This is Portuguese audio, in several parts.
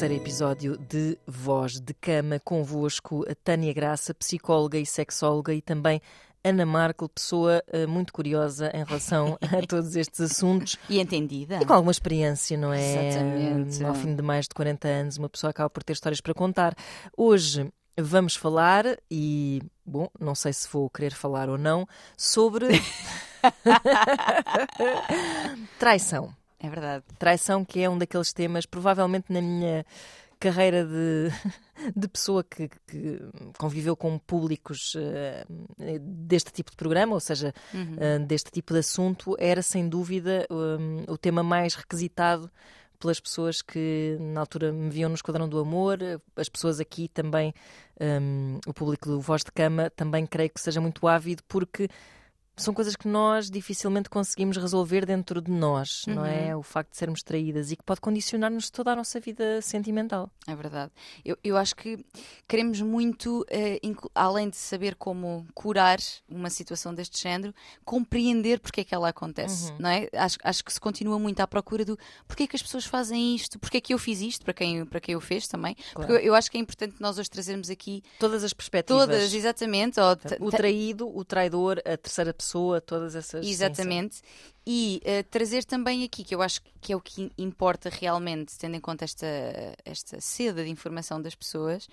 terceiro episódio de Voz de Cama, convosco a Tânia Graça, psicóloga e sexóloga, e também Ana Markel, pessoa uh, muito curiosa em relação a todos estes assuntos. E entendida. E com alguma experiência, não é? Exatamente. Ao fim de mais de 40 anos, uma pessoa acaba por ter histórias para contar. Hoje vamos falar, e, bom, não sei se vou querer falar ou não, sobre traição. É verdade. Traição, que é um daqueles temas, provavelmente na minha carreira de, de pessoa que, que conviveu com públicos uh, deste tipo de programa, ou seja, uhum. uh, deste tipo de assunto, era sem dúvida um, o tema mais requisitado pelas pessoas que na altura me viam no Esquadrão do Amor, as pessoas aqui também, um, o público do Voz de Cama, também creio que seja muito ávido, porque são coisas que nós dificilmente conseguimos resolver dentro de nós, uhum. não é? Uhum. O facto de sermos traídas e que pode condicionar-nos toda a nossa vida sentimental. É verdade. Eu, eu acho que queremos muito, uh, além de saber como curar uma situação deste género, compreender porque é que ela acontece, uhum. não é? Acho, acho que se continua muito à procura do porquê é que as pessoas fazem isto, porquê é que eu fiz isto, para quem, para quem eu fez também. Claro. Porque eu, eu, acho que é importante nós hoje trazermos aqui todas as perspectivas. Todas, exatamente. o traído, o traidor, a terceira pessoa todas essas. Exatamente. Sim, sim. E uh, trazer também aqui, que eu acho que é o que importa realmente, tendo em conta esta, esta seda de informação das pessoas,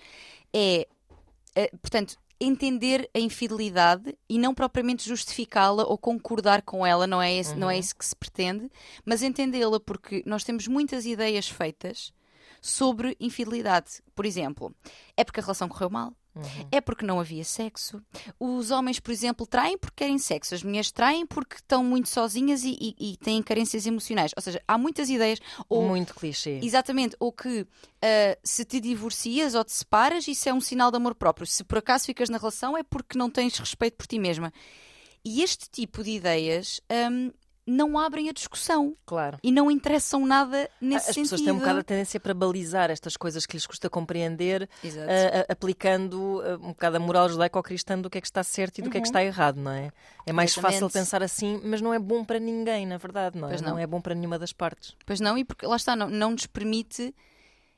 é, uh, portanto, entender a infidelidade e não propriamente justificá-la ou concordar com ela, não é, esse, uhum. não é uhum. isso que se pretende, mas entendê-la porque nós temos muitas ideias feitas sobre infidelidade. Por exemplo, é porque a relação correu mal, Uhum. É porque não havia sexo. Os homens, por exemplo, traem porque querem sexo. As mulheres traem porque estão muito sozinhas e, e, e têm carências emocionais. Ou seja, há muitas ideias. Ou, muito clichê. Exatamente. Ou que uh, se te divorcias ou te separas, isso é um sinal de amor próprio. Se por acaso ficas na relação, é porque não tens respeito por ti mesma. E este tipo de ideias um, não abrem a discussão. Claro. E não interessam nada nesse As sentido. As pessoas têm um bocado a tendência para balizar estas coisas que lhes custa compreender, uh, aplicando uh, um bocado a moral judaico-cristã do que é que está certo e do uhum. que é que uhum. está errado, não é? É mais Exatamente. fácil pensar assim, mas não é bom para ninguém, na verdade, não é? Não. não. é bom para nenhuma das partes. Pois não, e porque lá está, não, não nos permite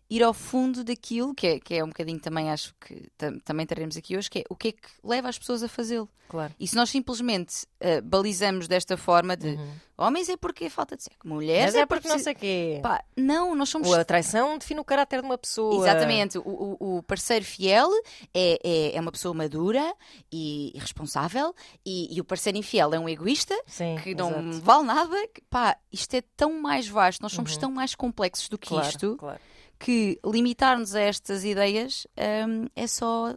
ir ao fundo daquilo, que é, que é um bocadinho também, acho que também teremos aqui hoje, que é o que é que leva as pessoas a fazê-lo. Claro. E se nós simplesmente uh, balizamos desta forma de uhum. homens é porque é falta de sexo, mulheres é, é porque, porque não sei o quê. Pá, não, nós somos. A traição define o caráter de uma pessoa. Exatamente. O, o, o parceiro fiel é, é, é, uma pessoa madura e responsável, e, e, o parceiro infiel é um egoísta Sim, que não exato. vale nada. Pá, isto é tão mais vasto, nós somos uhum. tão mais complexos do que claro, isto. Claro que limitar-nos a estas ideias um, é só.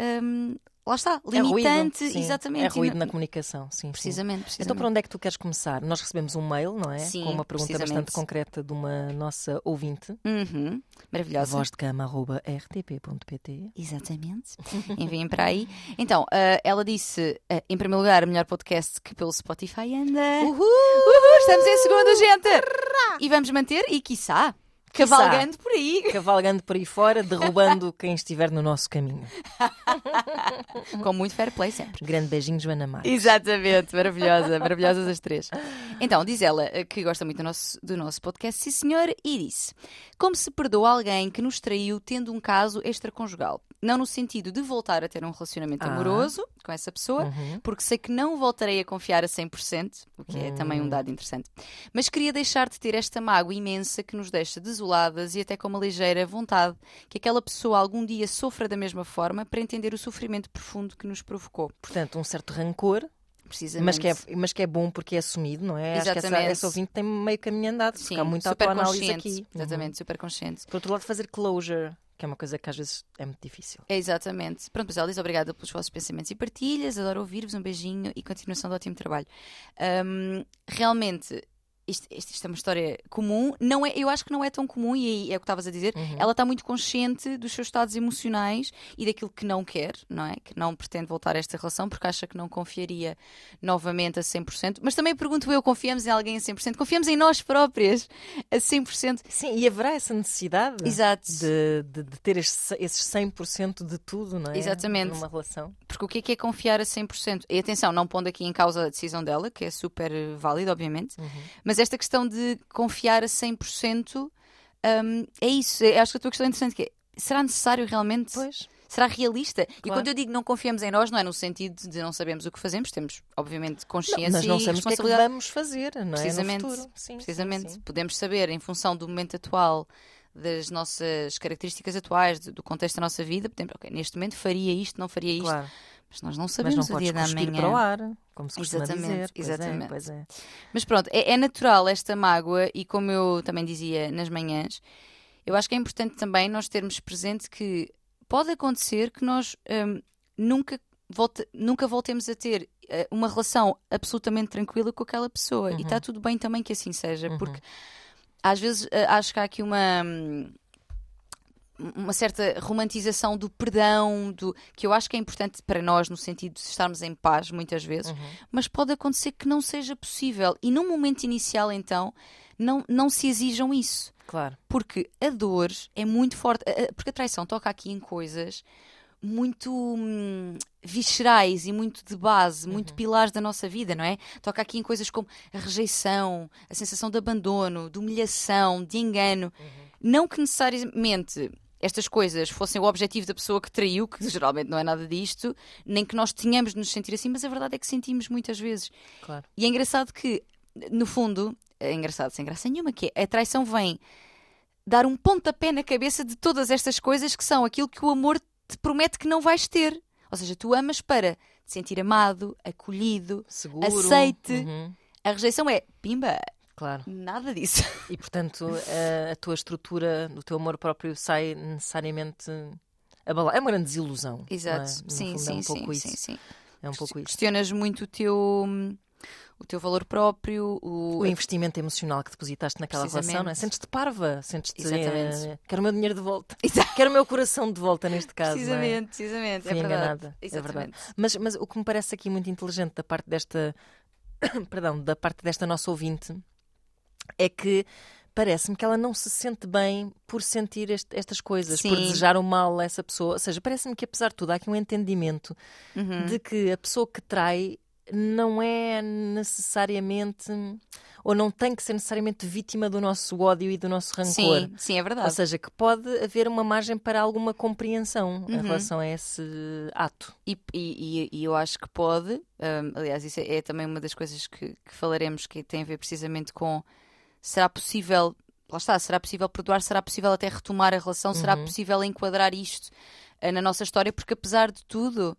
Um, lá está, limitante, é ruído, exatamente. É ruído na comunicação, sim. Precisamente, sim. precisamente. Então, por onde é que tu queres começar? Nós recebemos um mail, não é? Sim, Com uma pergunta bastante concreta de uma nossa ouvinte. Uhum, maravilhosa. vozdecama.rtp.pt Exatamente. Enviem para aí. Então, uh, ela disse, uh, em primeiro lugar, melhor podcast que pelo Spotify anda. Uhul! Uhul! Estamos em segundo, gente! E vamos manter, e quiçá, Cavalgando por aí. Cavalgando por aí fora, derrubando quem estiver no nosso caminho. Com muito fair play sempre. Grande beijinho, Joana Marques. Exatamente, maravilhosa, maravilhosas as três. Então, diz ela eh, que gosta muito do nosso, do nosso podcast, sim senhor, e disse: Como se perdoa alguém que nos traiu tendo um caso extraconjugal? Não no sentido de voltar a ter um relacionamento ah. amoroso com essa pessoa, uhum. porque sei que não voltarei a confiar a 100%, o que é uhum. também um hum. dado interessante. Mas queria deixar de ter esta mágoa imensa que nos deixa desoladas e até com uma ligeira vontade que aquela pessoa algum dia sofra da mesma forma para entender o sofrimento profundo que nos provocou. Portanto, um certo rancor mas que, é, mas que é bom porque é assumido, não é? Exatamente. Acho que essa, essa ouvinte tem meio caminho andado, Sim, há muita autoanálise aqui. Exatamente, uhum. super consciente. Por outro lado, fazer closure que é uma coisa que às vezes é muito difícil. É exatamente. Pronto, mas ela diz obrigada pelos vossos pensamentos e partilhas, adoro ouvir-vos, um beijinho e continuação do ótimo trabalho. Um, realmente, isto, isto, é uma história comum. Não é, eu acho que não é tão comum, e é o que estavas a dizer. Uhum. Ela está muito consciente dos seus estados emocionais e daquilo que não quer, não é? Que não pretende voltar a esta relação porque acha que não confiaria novamente a 100%. Mas também pergunto eu: confiamos em alguém a 100%? Confiamos em nós próprias a 100%? Sim, e haverá essa necessidade Exato. De, de, de ter esses 100% de tudo, não é? Exatamente. Numa relação. Porque o que é que é confiar a 100%? E atenção, não pondo aqui em causa a decisão dela, que é super válida, obviamente, uhum. Mas esta questão de confiar a 100%. um, é isso. Eu acho que a tua questão é interessante. Que é, será necessário realmente? Pois. Será realista? Claro. E quando eu digo não confiamos em nós, não é no sentido de não sabemos o que fazemos, temos, obviamente, consciência Mas não e sabemos o que é que responsabilidade. vamos fazer, não é? Precisamente, No futuro. Sim, Precisamente, sim, sim. podemos saber, em função do momento atual, das nossas características atuais, do contexto da nossa vida, podemos, ok, neste momento faria isto, não faria isto, Claro. Mas nós não Mas sabemos não o dia da manhã. para o ar, como se costuma Exatamente, dizer. Pois é, exatamente. pois é. Mas pronto, é, é natural esta mágoa e como eu também dizia nas manhãs, eu acho que é importante também nós termos presente que pode acontecer que nós hum, nunca, volte- nunca voltemos a ter eh, uma relação absolutamente tranquila com aquela pessoa. E está tudo bem também que assim seja, porque às vezes eh, acho que há aqui uma. hum, uma certa romantização do perdão, do que eu acho que é importante para nós no sentido de estarmos em paz muitas vezes, mas pode acontecer que não seja possível e num momento inicial então não, não se exijam isso, Claro. porque a dor é muito forte, porque a traição toca aqui em coisas muito hum, viscerais e muito de base, muito pilares da nossa vida, não é? Toca aqui em coisas como a rejeição, a sensação de abandono, de humilhação, de engano. Não que necessariamente estas coisas fossem o objetivo da pessoa que traiu, que geralmente não é nada disto, nem que nós tenhamos de nos sentir assim, mas a verdade é que sentimos muitas vezes. Claro. E é engraçado que, no fundo, é engraçado, sem graça nenhuma, que é, a traição vem dar um pontapé na cabeça de todas estas coisas que são aquilo que o amor te promete que não vais ter. Ou seja, tu amas para te sentir amado, acolhido, Seguro. aceite. Uhum, A rejeição é pimba, Claro. nada disso. E portanto a, a tua estrutura do teu amor próprio sai necessariamente abalada. É uma grande desilusão. é? Exato. No Sim, sim, é um sim, pouco sim, isso. sim. É um pouco isso. Questionas muito o teu, o teu valor próprio, o, O investimento emocional que depositaste naquela relação, não é? Sentes-te parva, sentes-te. Eh, quero o meu dinheiro de volta. Exato. Quero o meu coração de volta neste caso. é? Precisamente, precisamente. Fui é enganada. É verdade. Mas, mas o que me parece aqui muito inteligente da parte desta. perdão, da parte desta nossa ouvinte é que parece-me que ela não se sente bem por sentir este- estas coisas, por Sim. desejar o mal a essa pessoa. Ou seja, parece-me que apesar de tudo há aqui um entendimento Uhum. de que a pessoa que trai não é necessariamente ou não tem que ser necessariamente vítima do nosso ódio e do nosso rancor. Sim, sim, é Ou verdade. seja, que pode haver uma margem para alguma compreensão em Uhum. relação a esse ato. E, e- e- eu acho que pode, hum, aliás, isso é, é também uma das coisas que, que falaremos que tem a ver precisamente com será possível, lá está, será possível perdoar, será possível até retomar a relação, será Uhum. possível enquadrar isto ah, na nossa história, porque apesar de tudo,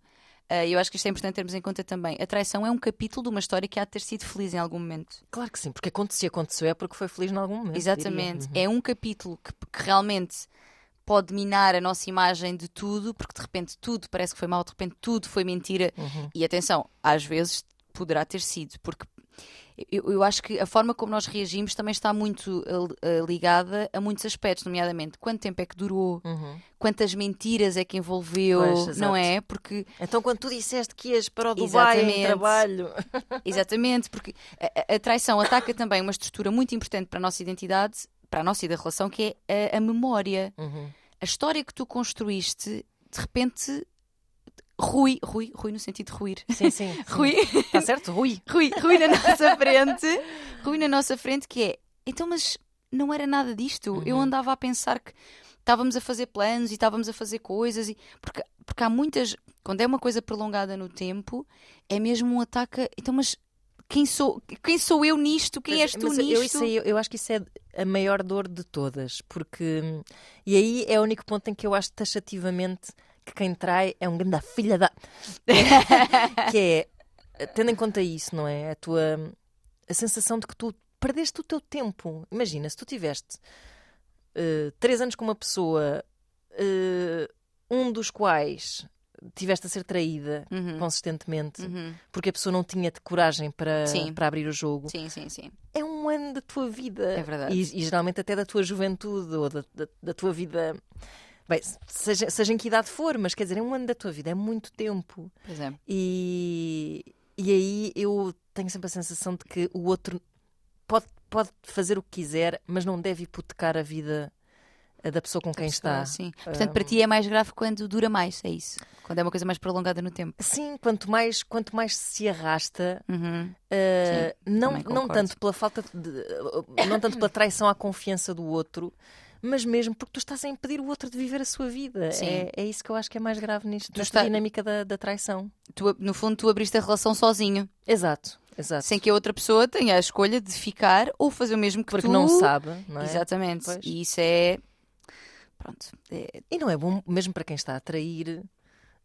ah, eu acho que isto é importante termos em conta também, a traição é um capítulo de uma história que há de ter sido feliz em algum momento. Claro que sim, porque aconteceu, aconteceu é porque foi feliz em algum momento. Exatamente. diria. É um capítulo que, que realmente pode minar a nossa imagem de tudo, porque de repente tudo parece que foi mal, de repente tudo foi mentira. Uhum. E atenção, às vezes poderá ter sido, porque eu, eu acho que a forma como nós reagimos também está muito eh, ligada a muitos aspectos, nomeadamente quanto tempo é que durou, Uhum. quantas mentiras é que envolveu, Pois, não é? Porque Então, quando tu disseste que ias para o Dubai em trabalho. Exatamente, porque a, a- a traição ataca também uma estrutura muito importante para a nossa identidade, para a nossa e da relação, que é a, a memória. Uhum. A história que tu construíste, de repente, rui, rui, rui no sentido de ruir. Sim, sim. sim. Rui, Está certo? Rui. rui, rui na nossa frente, rui na nossa frente, que é, então, mas não era nada disto. Eu Uhum. andava a pensar que estávamos a fazer planos e estávamos a fazer coisas, e, porque, porque há muitas, quando é uma coisa prolongada no tempo, é mesmo um ataque. Então, mas quem sou, quem sou eu nisto? Quem és tu Mas nisto? Eu, isso aí, eu, eu acho que isso é a maior dor de todas, porque. E aí é o único ponto em que eu acho taxativamente que quem trai é um grande filha da. que é, tendo em conta isso, não é? A tua. A sensação de que tu perdeste o teu tempo. Imagina, se tu tiveste eh, três anos com uma pessoa, eh, um dos quais tiveste a ser traída Uhum. consistentemente, Uhum. porque a pessoa não tinha de coragem para, Sim. para abrir o jogo Sim, sim, sim. é um ano da tua vida. É verdade. E, e geralmente até da tua juventude ou da, da, da tua vida. Bem, seja, seja em que idade for, mas quer dizer, é um ano da tua vida, é muito tempo. Pois é. E, e aí eu tenho sempre a sensação de que o outro pode, pode fazer o que quiser, mas não deve hipotecar a vida eh, da pessoa com quem está. Sim. Portanto, para ti é mais grave quando dura mais, é isso? Quando é uma coisa mais prolongada no tempo. Sim, quanto mais, quanto mais se arrasta, Uhum. Uh, não, também não concordo. tanto pela falta de, uh, não tanto pela traição à confiança do outro, mas mesmo porque tu estás a impedir o outro de viver a sua vida. Sim. É, é isso que eu acho que é mais grave nisto, Tu nesta está- dinâmica da, da traição. Tu, no fundo, tu abriste a relação sozinho, Exato, exato. sem que a outra pessoa tenha a escolha de ficar ou fazer o mesmo que porque tu. não sabe, não é? Exatamente. Pois. E isso é. Pronto. é- E não é bom, mesmo para quem está a trair,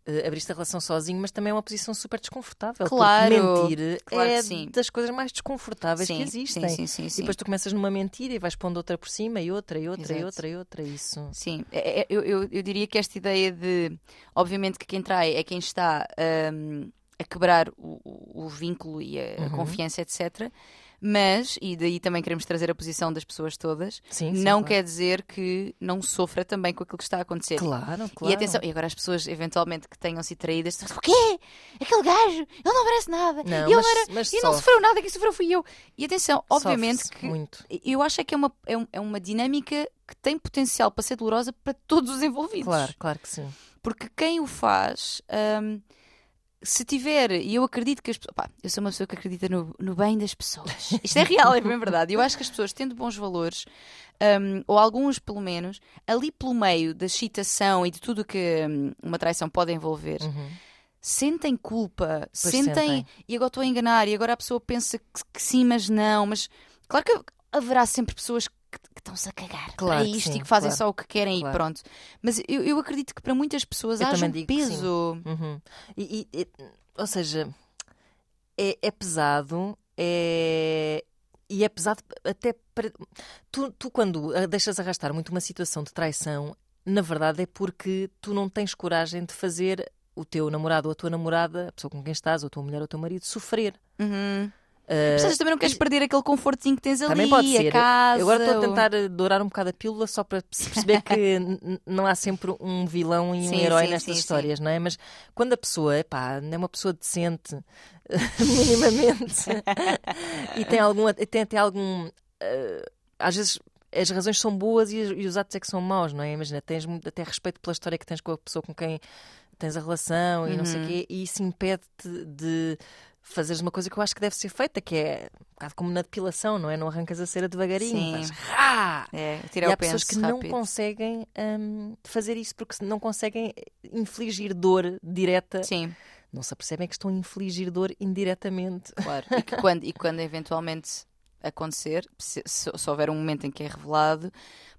eh, abrir-se a relação sozinho, mas também é uma posição super desconfortável. Claro, mentir claro é sim. das coisas mais desconfortáveis sim, que existem. Sim, sim, sim. E depois tu começas numa mentira e vais pondo outra por cima e outra e outra e Exato. outra e outra. Isso. Sim, É- é- eu, eu, eu diria que esta ideia de. Obviamente que quem trai é quem está hum, a quebrar o, o- vínculo e a, a Uhum. confiança, etc. Mas, e daí também queremos trazer a posição das pessoas todas, Sim, sim, não claro. quer dizer que não sofra também com aquilo que está a acontecer. Claro, claro. E atenção, e agora as pessoas eventualmente que tenham sido traídas, o quê? Aquele gajo, ele não merece nada. Não, e ele mas- era, mas e não sofre. sofreu nada, quem sofreu fui eu. E atenção, obviamente que Muito. eu acho é que é uma, é, um- é uma dinâmica que tem potencial para ser dolorosa para todos os envolvidos. Claro, claro que sim. Porque quem o faz, hum, se tiver, e eu acredito que as pessoas. pá, eu sou uma pessoa que acredita no, no bem das pessoas. Isto é real, é bem verdade. Eu acho que as pessoas, tendo bons valores, hum, ou alguns pelo menos, ali pelo meio da excitação e de tudo que hum, uma traição pode envolver. Uhum. Sentem culpa, sentem, sentem. e agora estou a enganar, e agora a pessoa pensa que, que sim, mas não. Mas claro que haverá sempre pessoas que, que estão-se a cagar Claro para isto sim, e que fazem claro. só o que querem Claro. e pronto. Mas eu, eu acredito que para muitas pessoas Eu haja também um peso. Uhum. E, e- e- ou seja, é, é pesado, é, e é pesado até para. Tu, tu, quando deixas arrastar muito uma situação de traição, na verdade é porque tu não tens coragem de fazer o teu namorado ou a tua namorada, a pessoa com quem estás, ou a tua mulher ou o teu marido, sofrer. Uhum. Ah, Mas também não queres perder aquele confortinho que tens ali, Também pode ser. casa. Agora estou a tentar eh, dourar um bocado a pílula só para perceber que não há sempre um vilão e um Sim, herói sim, nestas sim, histórias, não é? Mas quando a pessoa epá, é uma pessoa decente, minimamente, e tem, algum, tem até algum. eh, às vezes as razões são boas e, os- e os atos é que são maus, não é? Imagina, tens até respeito pela história que tens com a pessoa com quem tens a relação e não sei o Uhum. quê, e isso impede-te de fazeres uma coisa que eu acho que deve ser feita, que é um bocado como na depilação, não é? Não arrancas a cera devagarinho, Sim. rá! É, E há pessoas que não rápido. conseguem hum, fazer isso porque não conseguem infligir dor direta, Sim, não se apercebem que estão a infligir dor indiretamente. claro. E, que quando, e quando eventualmente acontecer, se, se- se houver um momento em que é revelado,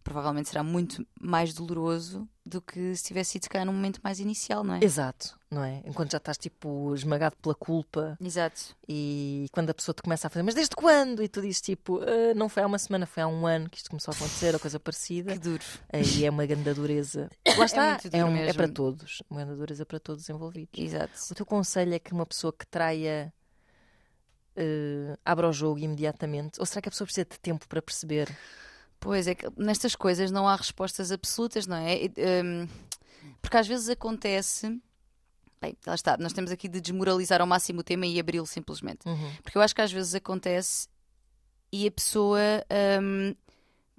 provavelmente será muito mais doloroso do que se tivesse sido, se calhar, num momento mais inicial, não é? Exato, não é? Enquanto já estás tipo esmagado pela culpa Exato. e quando a pessoa te começa a fazer, mas desde quando? E tu dizes tipo, "Ah, não foi há uma semana, foi há um ano que isto começou a acontecer, ou coisa parecida. Que duro. Aí é uma grande dureza. Lá está, duro é, um- é para todos. Uma grande dureza para todos os envolvidos. Exato. O teu conselho é que uma pessoa que traia eh, abra o jogo imediatamente? Ou será que a pessoa precisa de tempo para perceber? Pois é que nestas coisas não há respostas absolutas, não é? E, hum, porque às vezes acontece. Bem, lá está, nós temos aqui de desmoralizar ao máximo o tema e abri-lo simplesmente. Uhum. Porque eu acho que às vezes acontece e a pessoa, hum,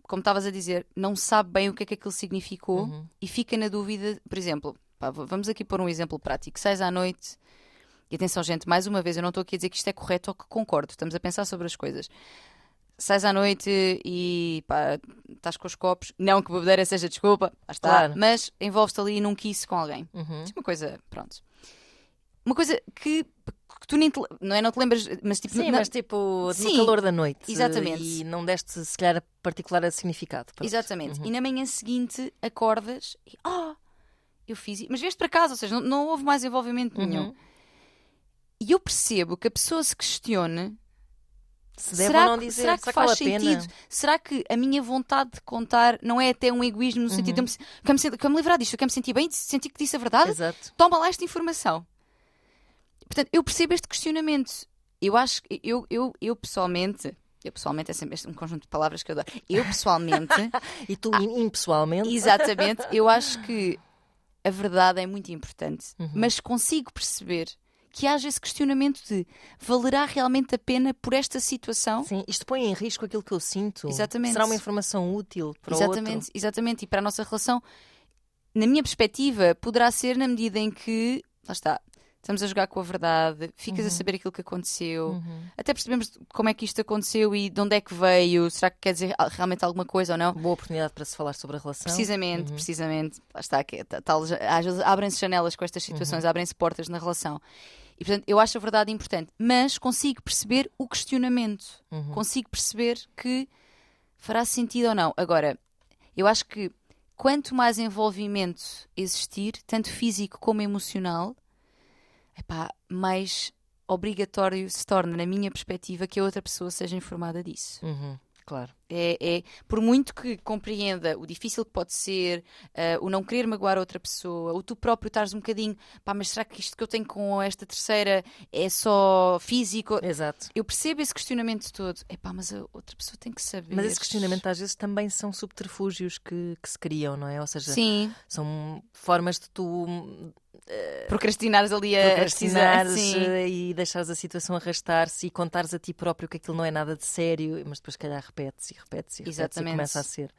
como estavas a dizer, não sabe bem o que é que aquilo significou Uhum. e fica na dúvida. Por exemplo, pá, vamos aqui pôr um exemplo prático. Sais à noite. E atenção, gente, mais uma vez, eu não estou aqui a dizer que isto é correto ou que concordo. Estamos a pensar sobre as coisas. Sais à noite e pá, estás com os copos. Não que bebedeira seja desculpa, está. Claro. Mas envolves-te ali num kiss com alguém. Uhum. É uma coisa, pronto. Uma coisa que, que tu nem te, não é não te lembras, mas tipo, Sim, na- mas tipo, Sim, no calor da noite. exatamente. E não deste, se calhar, particular significado. Pronto. Exatamente. Uhum. E na manhã seguinte acordas e ah, eu fiz. Mas veste para casa, ou seja, não, não houve mais envolvimento nenhum. Uhum. E eu percebo que a pessoa se questione Se será, ou não que- dizer, será que será faz vale sentido? Será que a minha vontade de contar não é até um egoísmo no sentido de eu me, quero me, sen- quero me livrar disto, eu quero me sentir bem, sentir que disse a verdade? Exato. Toma lá esta informação. Portanto, eu percebo este questionamento. Eu acho que eu, eu, eu pessoalmente, eu pessoalmente é sempre um conjunto de palavras que eu adoro. Eu pessoalmente, E tu, in- impessoalmente, exatamente, eu acho que a verdade é muito importante, Uhum. mas consigo perceber que haja esse questionamento de valerá realmente a pena por esta situação? sim, isto põe em risco aquilo que eu sinto. Exatamente. Será uma informação útil para o exatamente, outro? exatamente. E para a nossa relação, na minha perspectiva, poderá ser na medida em que, lá está, estamos a jogar com a verdade, ficas Uhum. a saber aquilo que aconteceu, até percebemos como é que isto aconteceu e de onde é que veio, será que quer dizer realmente alguma coisa ou não. Boa oportunidade para se falar sobre a relação. Precisamente, Uhum. precisamente. Lá está, que é ta- tal, abrem-se janelas com estas situações, Uhum. abrem-se portas na relação. E portanto, eu acho a verdade importante, mas consigo perceber o questionamento. Uhum. Consigo perceber que fará sentido ou não. Agora, eu acho que quanto mais envolvimento existir, tanto físico como emocional, epá, mais obrigatório se torna, na minha perspectiva, que a outra pessoa seja informada disso. Uhum. Claro. É, é- por muito que compreenda o difícil que pode ser, eh, o não querer magoar outra pessoa, o tu próprio estares um bocadinho, pá, mas será que isto que eu tenho com esta terceira é só físico? Exato. Eu percebo esse questionamento todo. É pá, mas a outra pessoa tem que saber. Mas esse questionamento às vezes também são subterfúgios que, que se criam, não é? Ou seja, Sim, são formas de tu procrastinares ali a procrastinares. Sim. eh, e deixares a situação arrastar-se e contares a ti próprio que aquilo não é nada de sério, mas depois, se calhar, repete-se e repete-se repete-se e começa a ser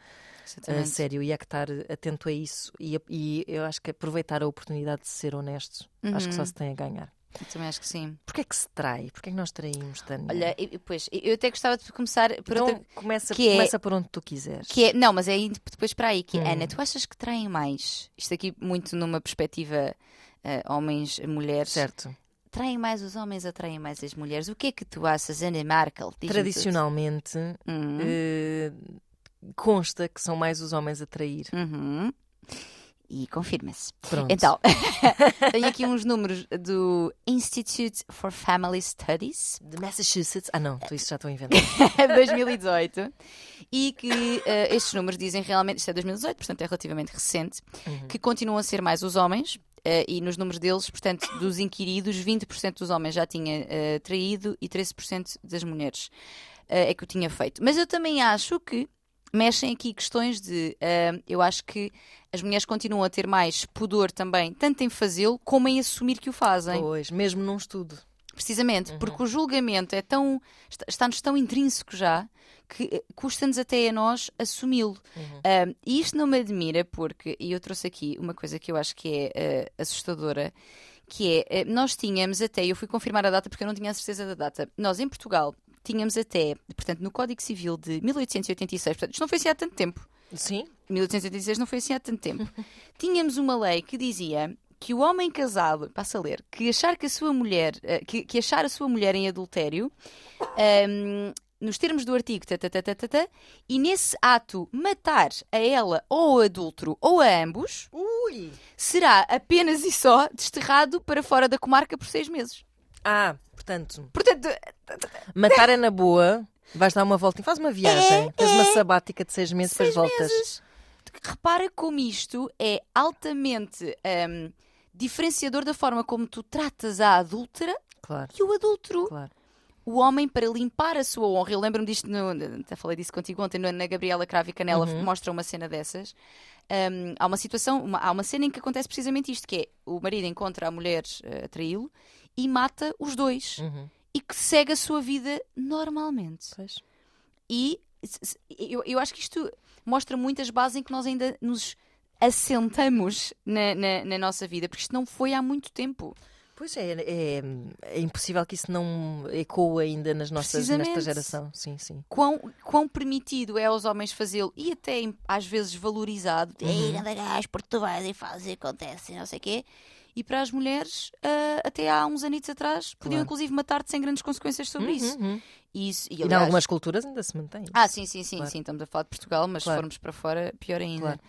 Exatamente. sério. E há que estar atento a isso e, e eu acho que aproveitar a oportunidade de ser honesto, acho que só Uhum. se tem a ganhar. Eu também acho que sim. Porquê é que se trai? Porquê é que nós traímos, Tânia? Olha, e- e, pois, eu até gostava de começar por então outra. começa, que é- começa por onde tu quiseres. Que é, não, mas é indo depois para aí, que é, Hum. Ana, tu achas que traem mais? Isto aqui muito numa perspectiva eh, homens, mulheres. Certo. Traem mais os homens ou traem mais as mulheres? O que é que tu achas, Ana Markel? Tradicionalmente, Uhum. eh, consta que são mais os homens a trair. Uhum. E confirma-se. Pronto. Então, tenho aqui uns números do Institute for Family Studies De Massachusetts. Ah, não, isso já estou a inventar. 2018 e que eh, estes números dizem realmente, isto é 2018, portanto é relativamente recente, Uhum. que continuam a ser mais os homens. Eh, e nos números deles, portanto, dos inquiridos, 20% dos homens já tinha eh, traído e 13% das mulheres eh, é que o tinha feito. Mas eu também acho que mexem aqui questões de. eu acho que as mulheres continuam a ter mais pudor também, tanto em fazê-lo como em assumir que o fazem. Pois, mesmo num estudo. Precisamente, porque o julgamento é tão. está- está-nos tão intrínseco já que eh, custa-nos até a nós assumi-lo. Ah, e isto não me admira porque, e eu trouxe aqui uma coisa que eu acho que é eh, assustadora, que é, eh, nós tínhamos até, eu fui confirmar a data porque eu não tinha a certeza da data, nós em Portugal tínhamos até, portanto, no Código Civil de 1886, portanto, isto não foi assim há tanto tempo, Sim. 1886 não foi assim há tanto tempo. Tínhamos uma lei que dizia que o homem casado, passa a ler, que achar que a sua mulher, eh, que, que achar a sua mulher em adultério, ehm, nos termos do artigo, tá, tá, tá, e nesse ato matar a ela ou ao adulto ou a ambos, Ui! será apenas e só desterrado para fora da comarca por seis meses. Ah, portanto, Portanto, matar é na boa, vais dar uma volta, faz uma viagem, tens uma sabática de seis meses, seis depois voltas. meses. Repara como isto é altamente ehm, diferenciador da forma como tu tratas a adúltera Claro, e o adúltero. claro. O homem, para limpar a sua honra, eu lembro-me disto, no, até falei disso contigo ontem, na Gabriela Cravo e Canela, Uhum. mostra uma cena dessas. Ehm, há uma situação, uma- há uma cena em que acontece precisamente isto, que é o marido encontra a mulher eh, a traí-lo e mata os dois. Uhum. E que segue a sua vida normalmente. Pois. E eu, eu acho que isto mostra muitas bases em que nós ainda nos assentamos na, na, na nossa vida, porque isto não foi há muito tempo. Pois é, é, é impossível que isso não ecoe ainda nas nossas, nesta geração. Sim, sim. Quão, quão permitido é aos homens fazê-lo e até às vezes valorizado. Uhum. Anda gajo, porque tu vais e fazes e acontece, não sei o quê. E para as mulheres, ah, até há uns anitos atrás, podiam Claro. inclusive matar-te sem grandes consequências sobre isso. Uhum, uhum. E, isso e, em algumas culturas ainda se mantém. Ah, sim, sim, sim, Claro. sim, estamos a falar de Portugal, mas Claro. se formos para fora, pior ainda. Claro.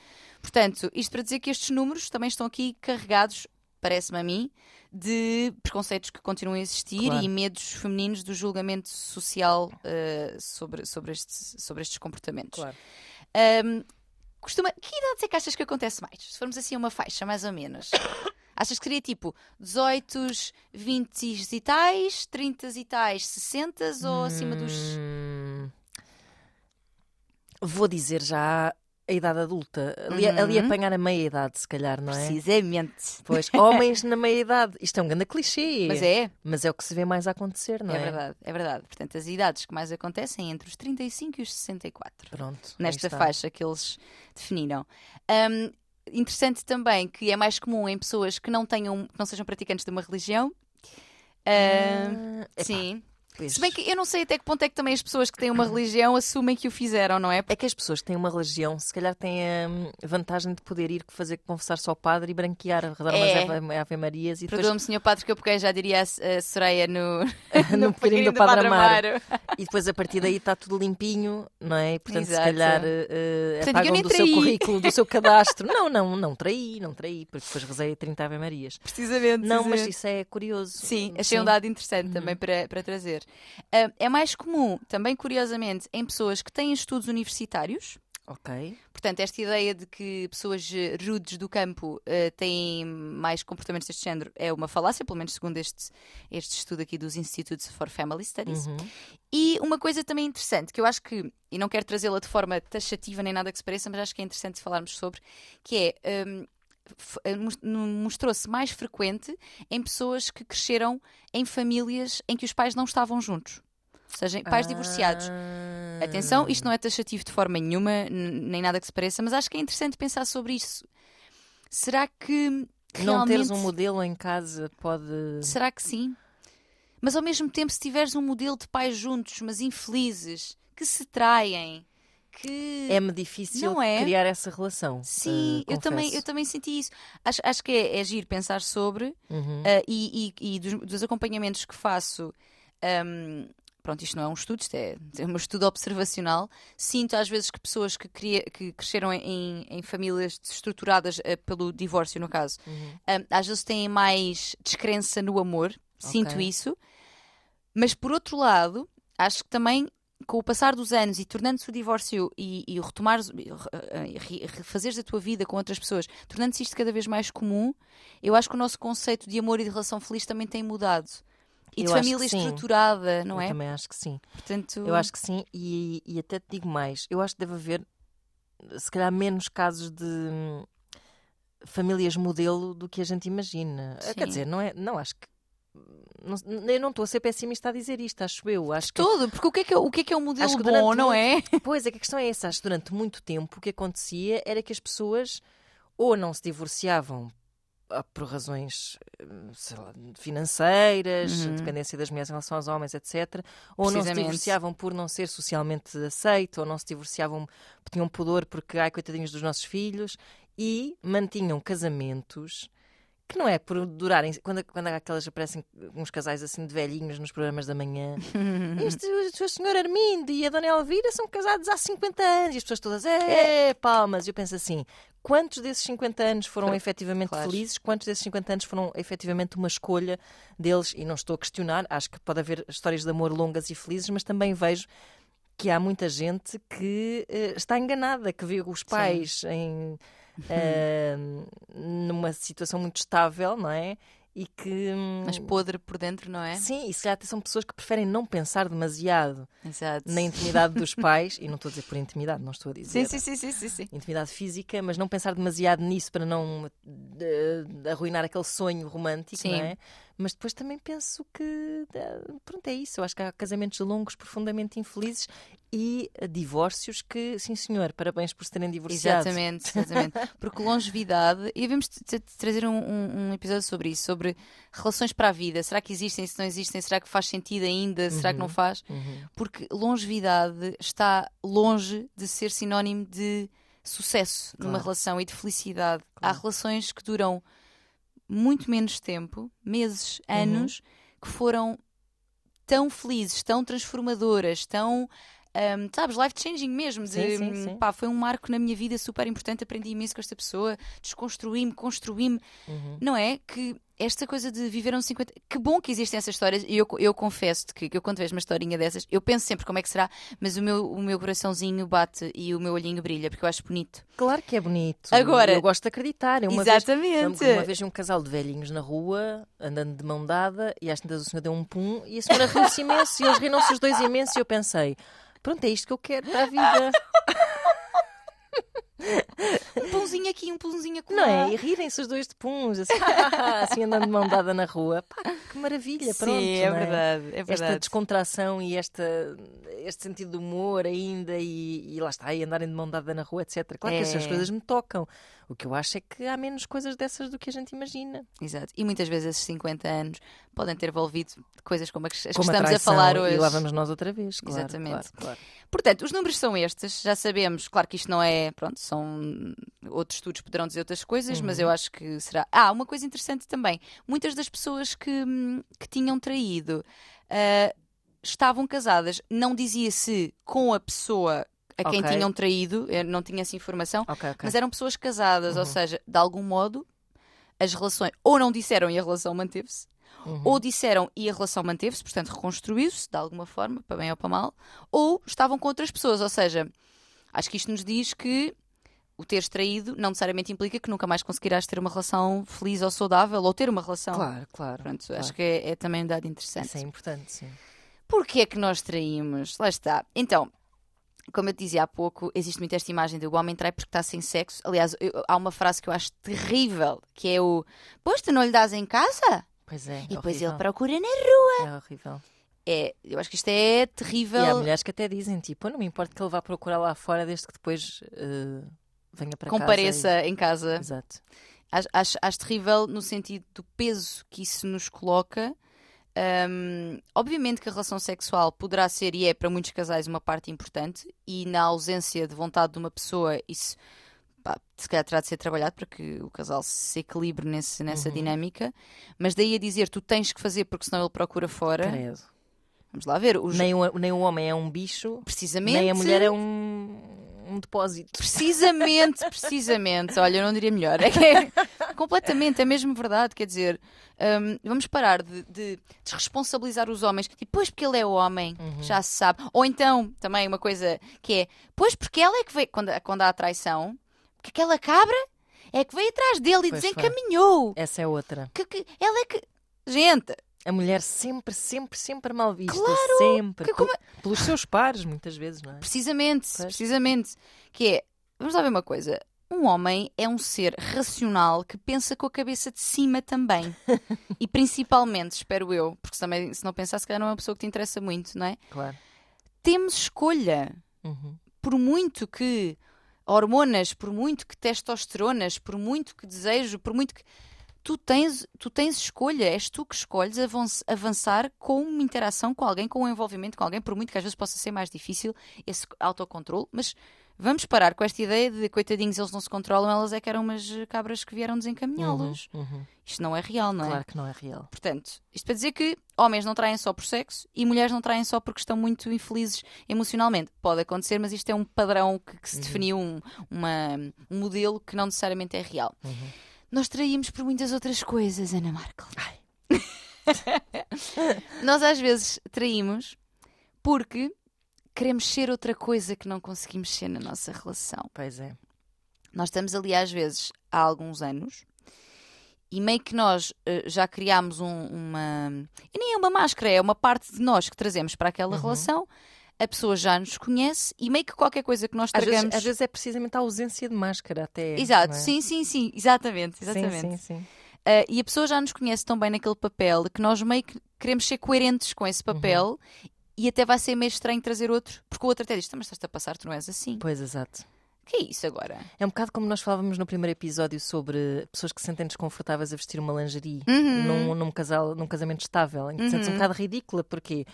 Portanto, isto para dizer que estes números também estão aqui carregados, parece-me a mim, de preconceitos que continuam a existir Claro. e medos femininos do julgamento social eh, sobre, sobre, este- sobre estes comportamentos. Claro. Ahm, costuma... Que idades é que achas que acontece mais? Se formos assim a uma faixa, mais ou menos. Achas que seria tipo 18, 20 e tais, 30 e tais, 60 ou acima dos. Hum, Vou dizer já a idade adulta. Ali, ali Uhum. apanhar a meia idade, se calhar, não é? Precisamente. Pois, homens na meia idade. Isto é um grande clichê. Mas é, Mas é o que se vê mais acontecer, não é é? verdade, é verdade. Portanto, as idades que mais acontecem entre os 35 e os 64. Pronto. Nesta faixa que eles definiram. Ahm, interessante também que é mais comum em pessoas que não tenham, que não sejam praticantes de uma religião. Uh, Ah, sim. Pois. Se bem que eu não sei até que ponto é que também as pessoas que têm uma religião assumem que o fizeram, não é? É que as pessoas que têm uma religião, se calhar têm a vantagem de poder ir fazer confessar só ao padre e branquear, redar É. umas ave, ave Marias e depois Perdoa-me, senhor padre, que eu peguei já diria a, a Soraya no, No pequenino do Padre Amaro. Amaro. E depois a partir daí está tudo limpinho, não é? E, portanto, Exato. se calhar eh, Portanto, apagam do seu traí. currículo, do seu cadastro. não, não, não traí, não traí, porque depois rezei 30 Ave Marias. Precisamente. Não, mas isso é curioso. Sim, achei um dado interessante também para, para trazer. Ah, é mais comum, também curiosamente, em pessoas que têm estudos universitários. Ok. Portanto, esta ideia de que pessoas eh, rudes do campo eh, têm mais comportamentos deste género é uma falácia, pelo menos segundo este, este estudo aqui dos Institutes for Family Studies. Uhum. E uma coisa também interessante, que eu acho que, e não quero trazê-la de forma taxativa nem nada que se pareça, mas acho que é interessante falarmos sobre, que é. no- Mostrou-se mais frequente em pessoas que cresceram em famílias em que os pais não estavam juntos. Ou seja, pais divorciados. Ah. Atenção, isto não é taxativo de forma nenhuma, nem nada que se pareça, mas acho que é interessante pensar sobre isso. Será que Não realmente... teres um modelo em casa pode. Será que sim? Mas ao mesmo tempo, se tiveres um modelo de pais juntos, mas infelizes, que se traem, que. É-me difícil é? criar essa relação. Sim, eh, eu, também, eu também senti isso. Acho, acho que é, é giro pensar sobre Uhum. ah, e, e- e dos, dos acompanhamentos que faço. ahm, pronto, isto não é um estudo, isto é, é um estudo observacional. Sinto às vezes que pessoas que, cria- que cresceram em, em famílias estruturadas ah, pelo divórcio, no caso, Uhum. ahm, às vezes têm mais descrença no amor. Sinto Ok. isso. Mas por outro lado, acho que também com o passar dos anos e tornando-se o divórcio e, e o retomar, refazeres a tua vida com outras pessoas, tornando-se isto cada vez mais comum, eu acho que o nosso conceito de amor e de relação feliz também tem mudado. E de Eu acho família estruturada, não Eu é? também acho que sim. Portanto, Eu acho que sim, e, e até te digo mais. Eu acho que deve haver, se calhar, menos casos de hum, famílias modelo do que a gente imagina. Sim. Quer dizer, não é? Não, acho que. Eu não estou a ser pessimista a dizer isto, acho eu. Acho que, todo, porque o que é que é, o que é, que é um modelo Acho que bom, não é? Pois é que a questão é essa. Acho que durante muito tempo o que acontecia era que as pessoas ou não se divorciavam ah, por razões hum, lá, financeiras, Uhum. dependência das mulheres em relação aos homens, etc. Ou não se divorciavam por não ser socialmente aceito, ou não se divorciavam porque tinham pudor porque, ai, coitadinhos dos nossos filhos, e mantinham casamentos que não é por durarem. Quando, quando há aquelas aparecem uns casais assim de velhinhos nos programas da manhã, este, o senhor Armindo e a dona Elvira são casados há 50 anos e as pessoas todas, é, palmas. E eu penso assim: quantos desses 50 anos foram Foram- efetivamente claro. felizes? Quantos desses 50 anos foram efetivamente uma escolha deles? E não estou a questionar, acho que pode haver histórias de amor longas e felizes, mas também vejo que há muita gente que eh, está enganada, que vê os pais em, numa situação muito estável, não é? E que. hum, Mas podre por dentro, não é? Sim, e se calhar até são pessoas que preferem não pensar demasiado Exato. na intimidade dos pais, e não estou a dizer por intimidade, não estou a dizer Sim, sim, sim, sim, sim, intimidade física, mas não pensar demasiado nisso para não eh, arruinar aquele sonho romântico, Sim. não é? Mas depois também penso que, eh, pronto, é isso. Eu acho que há casamentos longos profundamente infelizes e eh, divórcios que, sim senhor, parabéns por se terem divorciado. Exatamente, exatamente. Porque longevidade, e t- trazer um, um- um episódio sobre isso, sobre relações para a vida. Será que existem, se não existem? Será que faz sentido ainda? Será que não faz? Uhum. Porque longevidade está longe de ser sinónimo de sucesso numa Claro. relação e de felicidade. Há Claro. relações que duram muito menos tempo, meses, Uhum. anos, que foram tão felizes, tão transformadoras, tão. hum, sabes, life-changing mesmo. De, Sim, sim, sim. Pá, foi um marco na minha vida super importante. Aprendi imenso com esta pessoa, desconstruí-me, construí-me. Uhum. Não é? Que esta coisa de viver uns 50. Que bom que existem essas histórias. E eu, eu confesso-te que, que eu, quando vejo uma historinha dessas, eu penso sempre como é que será, mas o meu, o meu coraçãozinho bate e o meu olhinho brilha, porque eu acho bonito. Claro que é bonito. Agora- eu gosto de acreditar. Eu uma vez- Exatamente. Uma vez um casal de velhinhos na rua, andando de mão dada, e às tantas o senhor deu um pum, e a senhora riu-se imenso, e eles riram-se os dois imenso, e eu pensei, pronto, é isto que eu quero para a vida. um pãozinho aqui, um pãozinho aqui. Não é? E rirem-se os dois de puns, assim, assim andando de mão dada na rua. Pá, que maravilha, pronto. Sim, é, é verdade, é verdade. Esta descontração e esta, este sentido de humor ainda e, e lá está, e andarem de mão dada na rua, etc. Claro é. que essas coisas me tocam. O que eu acho é que há menos coisas dessas do que a gente imagina. Exato. E muitas vezes esses 50 anos podem ter envolvido coisas como as, como que estamos a, traição, a falar hoje. E lá vamos nós outra vez. Claro, Exatamente. Claro, claro. Portanto, os números são estes, já sabemos, claro que isto não é, pronto, são outros estudos poderão dizer outras coisas, uhum. mas eu acho que será. Ah, uma coisa interessante também: muitas das pessoas que, que tinham traído uh, estavam casadas, não dizia-se com a pessoa a quem okay. tinham traído, não tinha essa informação, okay, okay. mas eram pessoas casadas, uhum. ou seja, de algum modo as relações ou não disseram e a relação manteve-se, Uhum. Ou disseram e a relação manteve-se, portanto reconstruiu-se de alguma forma, para bem ou para mal, ou estavam com outras pessoas. Ou seja, acho que isto nos diz que o teres traído não necessariamente implica que nunca mais conseguirás ter uma relação feliz ou saudável, ou ter uma relação. Claro, claro. Pronto, claro. Acho que é, é, também um dado interessante. Isso é importante, sim. Porquê é que nós traímos? Lá está. Então, como eu te dizia há pouco, existe muito esta imagem de o homem trai porque está sem sexo. Aliás, eu, há uma frase que eu acho terrível, que é o Pois tu não lhe dás em casa? Pois é. E depois ele procura na rua. É horrível. É, eu acho que isto é terrível. E há mulheres que até dizem, tipo, não me importa que ele vá procurar lá fora desde que depois uh, venha para Compareça casa. e... em casa. Exato. Acho, acho, acho, terrível no sentido do peso que isso nos coloca. Um, obviamente que a relação sexual poderá ser e é para muitos casais uma parte importante e na ausência de vontade de uma pessoa isso pá, se calhar terá de ser trabalhado para que o casal se equilibre nesse, nessa uhum. dinâmica, mas daí a dizer tu tens que fazer porque senão ele procura fora. Credo. Vamos lá ver. Os... Nem, o, nem o homem é um bicho, precisamente. Nem a mulher é um, um depósito. Precisamente, precisamente. Olha, eu não diria melhor. É que é completamente, é mesmo verdade. Quer dizer, um, vamos parar de, de, desresponsabilizar os homens. Pois porque ele é homem, uhum. já se sabe. Ou então, também uma coisa que é, pois porque ela é que veio, quando, quando há traição, que aquela cabra é que veio atrás dele e pois desencaminhou. Foi. Essa é outra. Que, que, ela é que. Gente. A mulher sempre, sempre, sempre mal vista. Claro, sempre. Que, como... Pelos seus pares, muitas vezes, não é? Precisamente, pois. precisamente. Que é. Vamos lá ver uma coisa. Um homem é um ser racional que pensa com a cabeça de cima também. e principalmente, espero eu, porque se, também, se não pensar, se calhar não é uma pessoa que te interessa muito, não é? Claro. Temos escolha. Uhum. Por muito que hormonas, por muito que testosteronas, por muito que desejo, por muito que. Tu tens, tu tens escolha, és tu que escolhes avançar com uma interação com alguém, com um envolvimento com alguém, por muito que às vezes possa ser mais difícil esse autocontrole, mas vamos parar com esta ideia de coitadinhos, eles não se controlam, elas é que eram umas cabras que vieram desencaminhá-los. Uhum, uhum. Isto não é real, não é? Claro que não é real. Portanto, isto para dizer que homens não traem só por sexo e mulheres não traem só porque estão muito infelizes emocionalmente. Pode acontecer, mas isto é um padrão que, que se uhum. definiu, um, uma, um modelo que não necessariamente é real. Uhum. Nós traímos por muitas outras coisas, Ana Markel. Nós às vezes traímos porque queremos ser outra coisa que não conseguimos ser na nossa relação. Pois é. Nós estamos ali às vezes há alguns anos e meio que nós uh, já criámos um, uma. E nem é uma máscara, é uma parte de nós que trazemos para aquela uhum. relação. A pessoa já nos conhece e meio que qualquer coisa que nós tragamos. Às vezes, às vezes é precisamente a ausência de máscara, até. Exato, é? sim, sim, sim, exatamente. exatamente. Sim, sim, sim. Uh, e a pessoa já nos conhece tão bem naquele papel que nós meio que queremos ser coerentes com esse papel uhum e até vai ser meio estranho trazer outro, porque o outro até diz: Mas estás a passar, tu não és assim. Pois, exato. que é isso agora? É um bocado como nós falávamos no primeiro episódio sobre pessoas que se sentem desconfortáveis a vestir uma lingerie uhum. num, num, casal, num casamento estável, em que te sentes um uhum. bocado ridícula, porque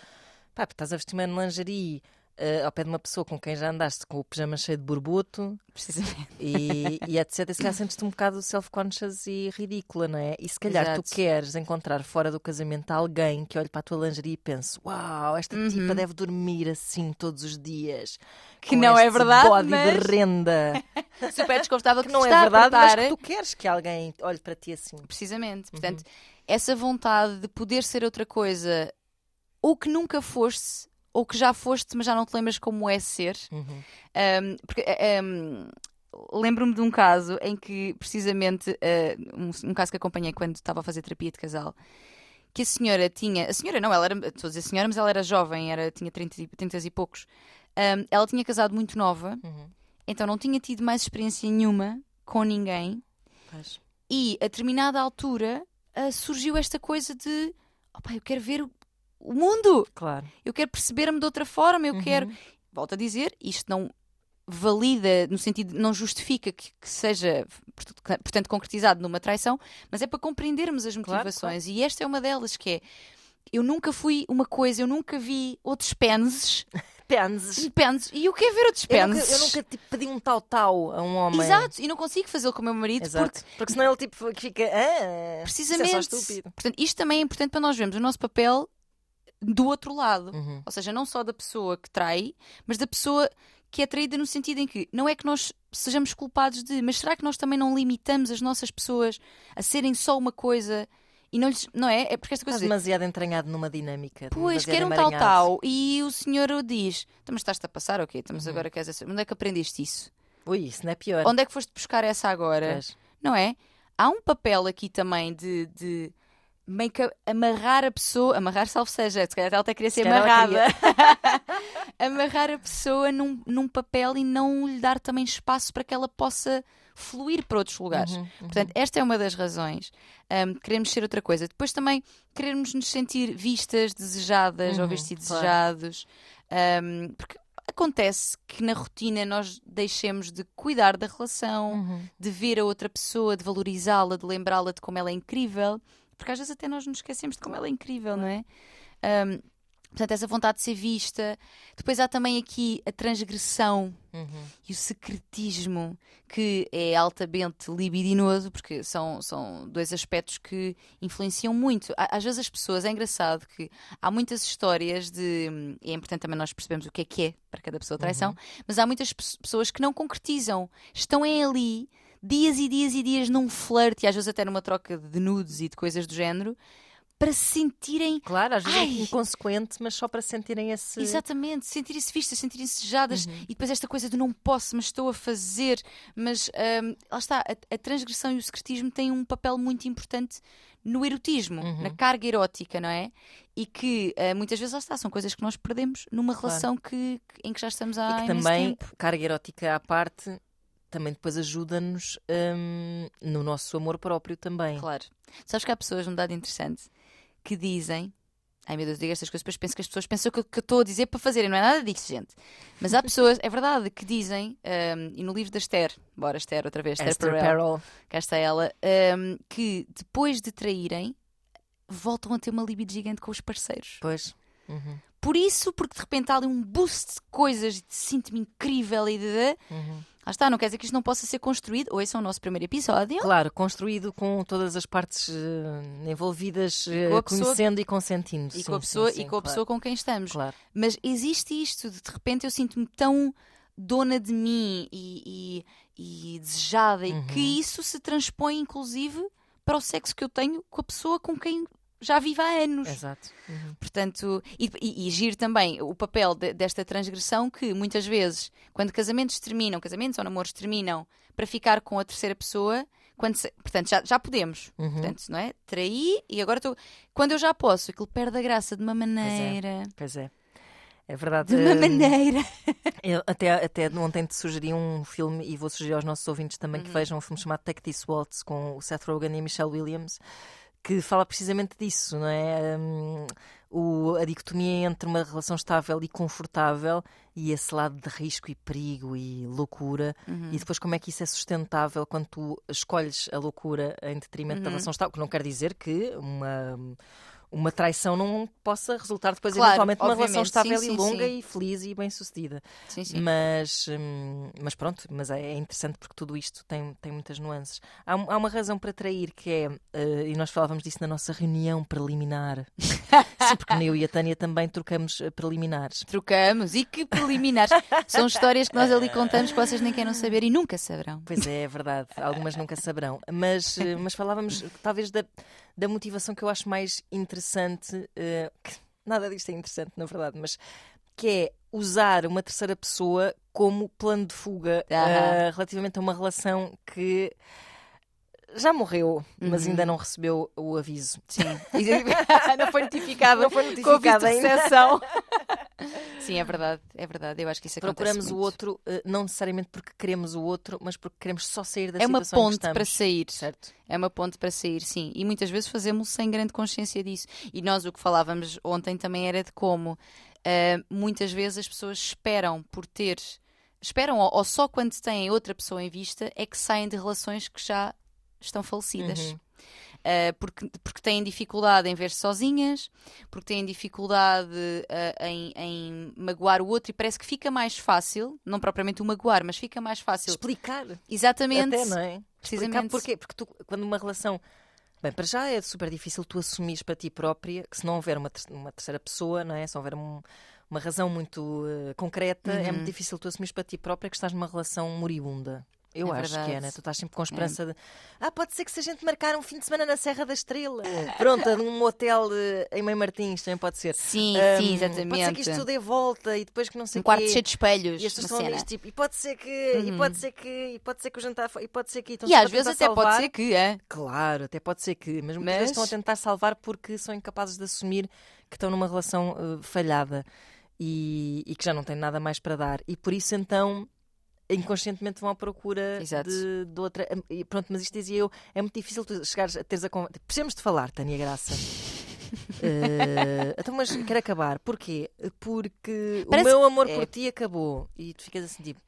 pá, estás a vestir uma lingerie uh, ao pé de uma pessoa com quem já andaste com o pijama cheio de borboto Precisamente. E, e etc. E se calhar sentes-te um bocado self-conscious e ridícula, não é? E se calhar Exato. tu queres encontrar fora do casamento alguém que olhe para a tua lingerie e pense: Uau, esta uhum. tipa deve dormir assim todos os dias. Que não é verdade. Body mas... de renda. Super desconfortável que não é verdade, mas que tu queres que alguém olhe para ti assim. Precisamente. Portanto, uhum. essa vontade de poder ser outra coisa ou que nunca foste ou que já foste, mas já não te lembras como é ser. Uhum. Um, porque um, lembro-me de um caso em que, precisamente, uh, um, um, caso que acompanhei quando estava a fazer terapia de casal, que a senhora tinha. A senhora não, ela era. Estou a dizer senhora, mas ela era jovem, era, tinha 30, 30 e poucos. ela tinha casado muito nova, uhum. então não tinha tido mais experiência nenhuma com ninguém. E a determinada altura uh, surgiu esta coisa de opa, eu quero ver o, o mundo, Claro. eu quero perceber-me de outra forma, eu Uhum. quero. Volto a dizer, isto não valida, no sentido, não justifica que, que seja, portanto, concretizado numa traição, mas é para compreendermos as Claro, motivações. E esta é uma delas, que é. Eu nunca fui uma coisa, eu nunca vi outros penses, Penses. penses, e eu quero ver outros Eu nunca, penses. eu nunca tipo, pedi um tal-tal a um homem. Exato, e não consigo fazê-lo com o meu marido Exato. porque Porque... senão ele tipo que fica. Ah, precisamente. Isso é só estúpido. Portanto, isto também é importante para nós vermos o nosso papel do outro lado. Uhum. Ou seja, não só da pessoa que trai, mas da pessoa que é traída no sentido em que não é que nós sejamos culpados de, mas será que nós também não limitamos as nossas pessoas a serem só uma coisa e não lhes. Não é? É porque esta coisa. Estás demasiado entranhado numa dinâmica. Pois, quer um tal tal. E o senhor diz: Então, mas estás-te a passar? Ok, estamos Uhum. agora queres Onde é que aprendeste isso? Ui, isso não é pior. Onde é que foste buscar essa agora? Pois. Não é? Há um papel aqui também de. de meio que amarrar a pessoa, amarrar salvo seja, se calhar ela até queria ser ela amarrada. amarrar a pessoa num, num papel e não lhe dar também espaço para que ela possa fluir para outros lugares. Uhum, uhum. Portanto, esta é uma das razões. Um, queremos ser outra coisa. Depois também queremos nos sentir vistas, desejadas Uhum, ou vistos e claro. desejados. Um, porque acontece que na rotina nós deixemos de cuidar da relação, Uhum. de ver a outra pessoa, de valorizá-la, de lembrá-la de como ela é incrível. Porque às vezes até nós nos esquecemos de como ela é incrível, não é? Um, portanto, essa vontade de ser vista. Depois há também aqui a transgressão Uhum. e o secretismo, que é altamente libidinoso, porque são, são dois aspectos que influenciam muito. Às vezes as pessoas, é engraçado que há muitas histórias de. É importante também nós percebermos o que é que é para cada pessoa traição, mas há muitas pe- pessoas que não concretizam, estão em ali. Dias e dias e dias num flerte, e às vezes até numa troca de nudes e de coisas do género, para se sentirem Claro, às vezes é Ai! inconsequente, mas só para sentirem esse. Exatamente, sentirem-se vistas, sentirem-se desejadas Uhum. e depois esta coisa de não posso, mas estou a fazer. Mas hum, lá está, a, a transgressão e o secretismo têm um papel muito importante no erotismo, Uhum. na carga erótica, não é? E que ah, muitas vezes lá está, são coisas que nós perdemos numa Claro. relação que, em que já estamos há E que também, tempo. carga erótica à parte, também depois ajuda-nos hum, no nosso amor próprio também. Claro. Sabes que há pessoas, um dado interessante, que dizem. Ai meu Deus, digo estas coisas, depois penso que as pessoas pensam que que eu estou a dizer para fazerem, não é nada disso, gente. Mas há pessoas, é verdade, que dizem, hum, e no livro da Esther, bora Esther outra vez, Esther, Esther Perel, Perel. cá está ela, hum, que depois de traírem, voltam a ter uma libido gigante com os parceiros. Pois. Uhum, Por isso, porque de repente há ali um boost de coisas, e sinto-me incrível e de. uhum. Lá está, não quer dizer que isto não possa ser construído. Ou esse é o nosso primeiro episódio. Claro, construído com todas as partes eh, envolvidas, a pessoa- conhecendo e consentindo. E Sim, com a sim, pessoa, sim, e com a claro. pessoa com quem estamos. Claro. Mas existe isto, de, de repente eu sinto-me tão dona de mim e, e- e desejada, e Uhum. que isso se transpõe inclusive para o sexo que eu tenho com a pessoa com quem já vivo há anos. Exato. Uhum. Portanto, e, e, e giro também o papel de- desta transgressão que muitas vezes, quando casamentos terminam, casamentos ou namoros terminam para ficar com a terceira pessoa, quando se- portanto, já, já podemos. Uhum. Portanto, não é? Traí e agora estou. Quando eu já posso, aquilo perde a graça de uma maneira. Pois é. É verdade. De uma hum, maneira. Eu até, até ontem te sugeri um filme e vou sugerir aos nossos ouvintes também Uhum. que vejam um filme chamado Take This Waltz com o Seth Rogen e a Michelle Williams que fala precisamente disso, não é? Hum, o, a dicotomia entre uma relação estável e confortável e esse lado de risco e perigo e loucura Uhum. e depois como é que isso é sustentável quando tu escolhes a loucura em detrimento da Uhum. relação estável, que não quer dizer que uma uma traição não possa resultar depois Claro, eventualmente numa relação estável Sim, e longa sim. e feliz e bem sucedida. Sim, sim. Mas, hum, mas pronto, mas é é interessante porque tudo isto tem, tem muitas nuances. Há, há uma razão para trair que é, eh, e nós falávamos disso na nossa reunião preliminar, Sim, porque eu e a Tânia também trocamos eh, preliminares. Trocamos. E que preliminares. São histórias que nós ali contamos que vocês nem queiram saber e nunca saberão. Pois é, é verdade, algumas nunca saberão. Mas, eh, mas falávamos talvez da, da motivação que eu acho mais interessante, eh, que nada disto é interessante, na verdade, mas que é usar uma terceira pessoa como plano de fuga eh, relativamente a uma relação que já morreu, mas Uhum. ainda não recebeu o aviso. Sim. não foi notificada. Não foi notificada ainda. Sim, é verdade, é verdade. Eu acho que isso Procuramos acontece o outro, uh, não necessariamente porque queremos o outro, mas porque queremos só sair da é uma situação em que ponte para sair. Certo. É uma ponte para sair, sim. E muitas vezes fazemos sem grande consciência disso. E nós o que falávamos ontem também era de como uh, muitas vezes as pessoas esperam por ter. Esperam, ou, ou só quando têm outra pessoa em vista, é que saem de relações que já estão falecidas. Uhum. Uh, porque, porque têm dificuldade em ver-se sozinhas, porque têm dificuldade uh, em, em magoar o outro e parece que fica mais fácil, não propriamente o magoar, mas fica mais fácil. Explicar. Exatamente. Até, não é? Precisamente. Explicar porquê? Porque tu, quando uma relação. Bem, para já é super difícil tu assumires para ti própria que se não houver uma, uma terceira pessoa, não é? Se houver um, uma razão muito uh, concreta, é Uhum. muito difícil tu assumires para ti própria que estás numa relação moribunda. Eu É acho que é, verdade. né? Tu estás sempre com a esperança de. Ah, pode ser que se a gente marcar um fim de semana na Serra da Estrela. Pronto, num hotel eh, em Mãe Martins, também pode ser. Sim, Ahm, sim, Pode ser que exatamente. isto tudo dê volta e depois que não sei Um quarto quê. cheio de espelhos. E as pessoas estão tipo, e pode ser que, e pode ser que, e pode ser que o jantar, e pode ser que, estão E às vezes até pode salvar. ser que, é. Claro, até pode ser que, mas muitas vezes estão a tentar salvar porque são incapazes de assumir que estão numa relação eh, falhada e, e que já não têm nada mais para dar. E por isso então inconscientemente vão à procura de, de outra. E pronto, mas isto dizia eu, é muito difícil tu chegares a teres a conversa. Precisamos de falar, Tânia Graça. Eh, então, mas quero acabar. Porquê? Porque Parece o meu amor que- por é. ti acabou. E tu ficas assim tipo.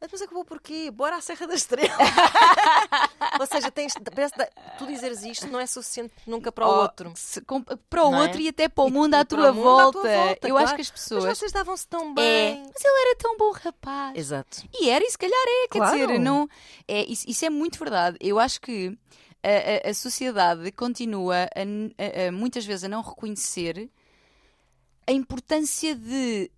"Ah, Mas acabou porquê? Bora à Serra da Estrela. Ou seja, tens, parece tu dizeres isto não é suficiente nunca para o Oh, outro. se- com- para o Não é? outro e até para o mundo e à tua mundo à volta. tua volta, Eu acho claro. que as Mas pessoas. vocês davam-se tão É, bem. mas ele era tão bom rapaz. Exato. E era, e se calhar é, quer Claro. dizer, não, é, isso, isso é muito verdade. Eu acho que a, a- a sociedade continua a muitas vezes a não reconhecer a importância de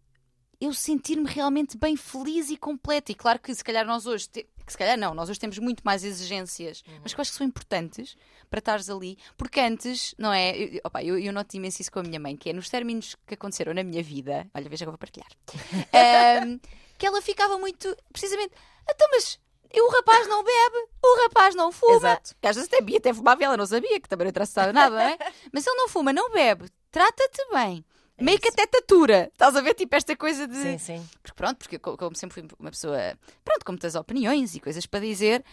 eu sentir-me realmente bem feliz e completa. E claro que se calhar nós hoje, te- que se calhar não, nós hoje temos muito mais exigências, mas que eu acho que são importantes para estares ali, porque antes, não é? Eu, opa, eu, eu noto imenso isso com a minha mãe, que é nos términos que aconteceram na minha vida, olha, veja que eu vou partilhar, ahm, que ela ficava muito, precisamente, então, mas e o rapaz não bebe, o rapaz não fuma. Exato. Que às vezes até, Bia até fumava e ela não sabia, que também não interessava nada, não é? Mas ele não fuma, não bebe, trata-te bem. É Meio que isso. até tatura. Estás a ver, tipo, esta coisa de. Sim, sim. Porque pronto, porque co- como sempre fui uma pessoa, pronto, com muitas opiniões e coisas para dizer,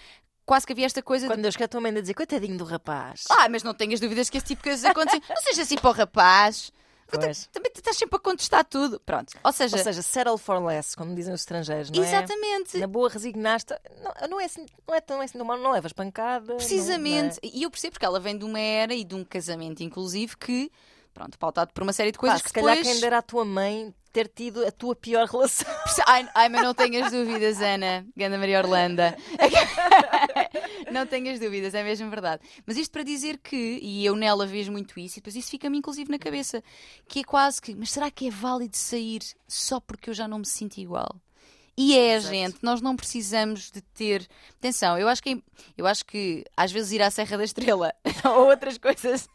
quase que havia esta coisa de. Quando eu cheguei a tua mãe a dizer, coitadinho do rapaz. Ah, mas não tenhas dúvidas que esse tipo de coisas acontecem. não seja assim para o rapaz. Pois. Também estás sempre a contestar tudo. Pronto. Ou seja, Ou seja, settle for less, como dizem os estrangeiros, não é? exatamente. Na boa, resignaste. Não, não é assim, não é tão, é assim mal, não levas pancada. não- Precisamente. não é? E eu percebo porque ela vem de uma era e de um casamento, inclusive, que, pronto, pautado por uma série de coisas Pá, que se calhar depois... quem dera à tua mãe ter tido a tua pior relação. Ai, ai, mas não tenhas dúvidas, Ana. Ganda Maria Orlanda. não tenhas dúvidas, é mesmo verdade. Mas isto para dizer que, e eu nela vejo muito isso, e depois isso fica-me inclusive na cabeça, que é quase que, mas será que é válido sair só porque eu já não me sinto igual? E é, Exato. gente, nós não precisamos de ter. Atenção, eu acho que, eu acho que às vezes ir à Serra da Estrela ou outras coisas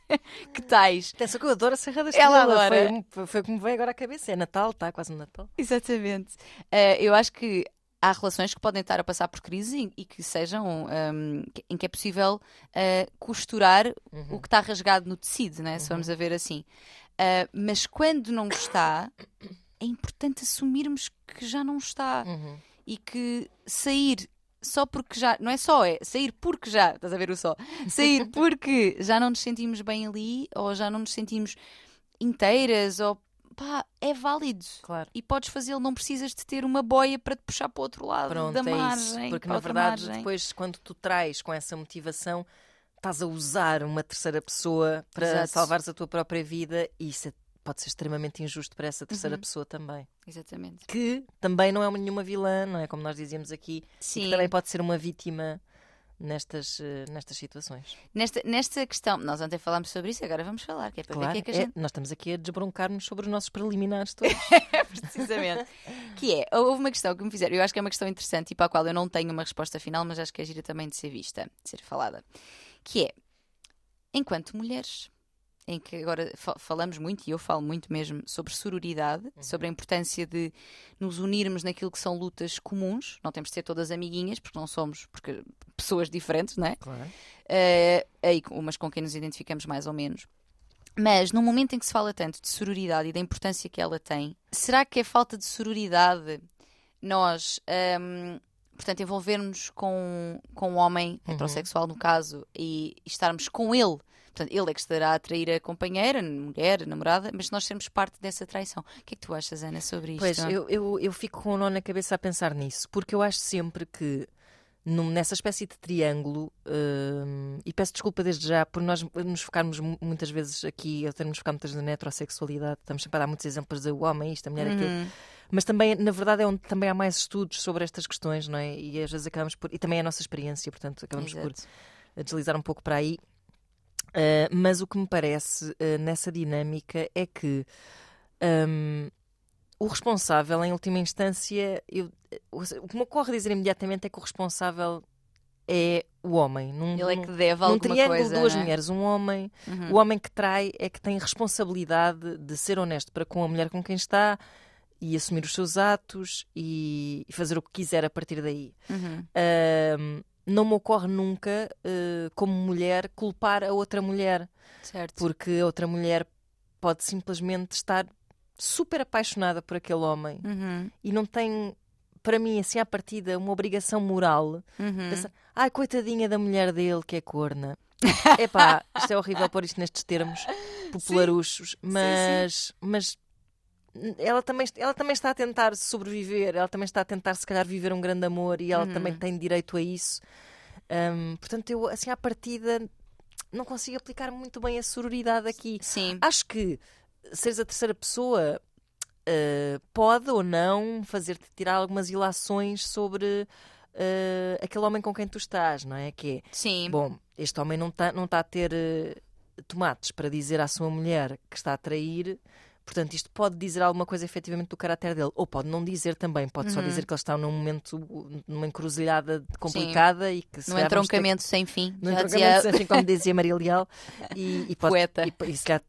que tais. Atenção que eu adoro a Serra da Ela Estrela. adora. Foi, foi como veio agora à cabeça. É Natal, está quase no Natal. Exatamente. Eh, eu acho que há relações que podem estar a passar por crise e, que sejam ahm, que- em que é possível eh, costurar o que está rasgado no tecido, né? se vamos a ver assim. Ah, mas quando não está, é importante assumirmos que já não está Uhum. e que sair só porque já, não é só, é sair porque já, estás a ver o só, sair porque já não nos sentimos bem ali ou já não nos sentimos inteiras ou pá, é válido. Claro. E podes fazê-lo, não precisas de ter uma boia para te puxar para o outro lado Pronto, da é margem. isso. Porque na verdade, margem. depois, quando tu traz com essa motivação, estás a usar uma terceira pessoa para Exato. salvares a tua própria vida e isso é- pode ser extremamente injusto para essa terceira Uhum. pessoa também. Exatamente. Que também não é nenhuma vilã, não é? Como nós dizíamos aqui, Sim. que também pode ser uma vítima nestas, eh, nestas situações. Nesta, nesta questão, nós ontem falámos sobre isso, agora vamos falar, que é para Claro, ver o que é que a é, gente. nós estamos aqui a desbroncar-nos sobre os nossos preliminares todos. Precisamente. que é, houve uma questão que me fizeram, eu acho que é uma questão interessante e para a qual eu não tenho uma resposta final, mas acho que é gira também de ser vista, de ser falada. Que é, enquanto mulheres, em que agora fa- falamos muito, e eu falo muito mesmo, sobre sororidade, sobre a importância de nos unirmos naquilo que são lutas comuns, não temos de ser todas amiguinhas, porque não somos porque, pessoas diferentes, não é? claro. Aí, umas com quem nos identificamos mais ou menos. Mas no momento em que se fala tanto de sororidade e da importância que ela tem, será que é falta de sororidade nós, um, portanto, envolvermos com, com um homem uhum. heterossexual, no caso, e estarmos com ele? Portanto, ele é que estará a atrair a companheira, a mulher, a namorada, mas nós sermos parte dessa traição. O que é que tu achas, Ana, sobre isto? Pois, eu, eu, eu fico com o nó na cabeça a pensar nisso, porque eu acho sempre que nessa espécie de triângulo, uh, e peço desculpa desde já por nós nos focarmos muitas vezes aqui, eu termos focado muitas vezes na heterossexualidade, estamos sempre a dar muitos exemplos de o homem, isto, a mulher, uhum. aquilo. Mas também, na verdade, é onde também há mais estudos sobre estas questões, não é? E às vezes acabamos por. E também é a nossa experiência, portanto, acabamos Exato. por deslizar um pouco para aí. Uh, mas o que me parece uh, nessa dinâmica é que. Um, o responsável, em última instância, eu, o que me ocorre dizer imediatamente é que o responsável é o homem. Num, Ele é que deve num alguma triângulo coisa, duas é? mulheres, um homem. Uhum. O homem que trai é que tem responsabilidade de ser honesto para com a mulher com quem está e assumir os seus atos e, fazer o que quiser a partir daí. Uhum. Uh, não me ocorre nunca, uh, como mulher, culpar a outra mulher. Certo. Porque a outra mulher pode simplesmente estar super apaixonada por aquele homem uhum. e não tem, para mim, assim à partida, uma obrigação moral. Uhum. Pensar, ai, coitadinha da mulher dele que é corna. Epá, isto é horrível pôr isto nestes termos popularuchos, mas, sim, sim. mas ela também, ela também está a tentar sobreviver, ela também está a tentar, se calhar, viver um grande amor e ela uhum. também tem direito a isso. Um, portanto, eu, assim, à partida, não consigo aplicar muito bem a sororidade aqui. Sim. Acho que seres a terceira pessoa uh, pode ou não fazer-te tirar algumas ilações sobre uh, aquele homem com quem tu estás, não é? Que é, Sim. bom, este homem não está não tá a ter uh, tomates para dizer à sua mulher que está a trair. Portanto, isto pode dizer alguma coisa efetivamente do caráter dele, ou pode não dizer também, pode uhum. só dizer que ele está num momento, numa encruzilhada complicada Sim. e que se Num entroncamento ter... sem fim. Num entroncamento dizia... sem fim, como dizia Maria Leal. E, e pode, Poeta. E, e se calhar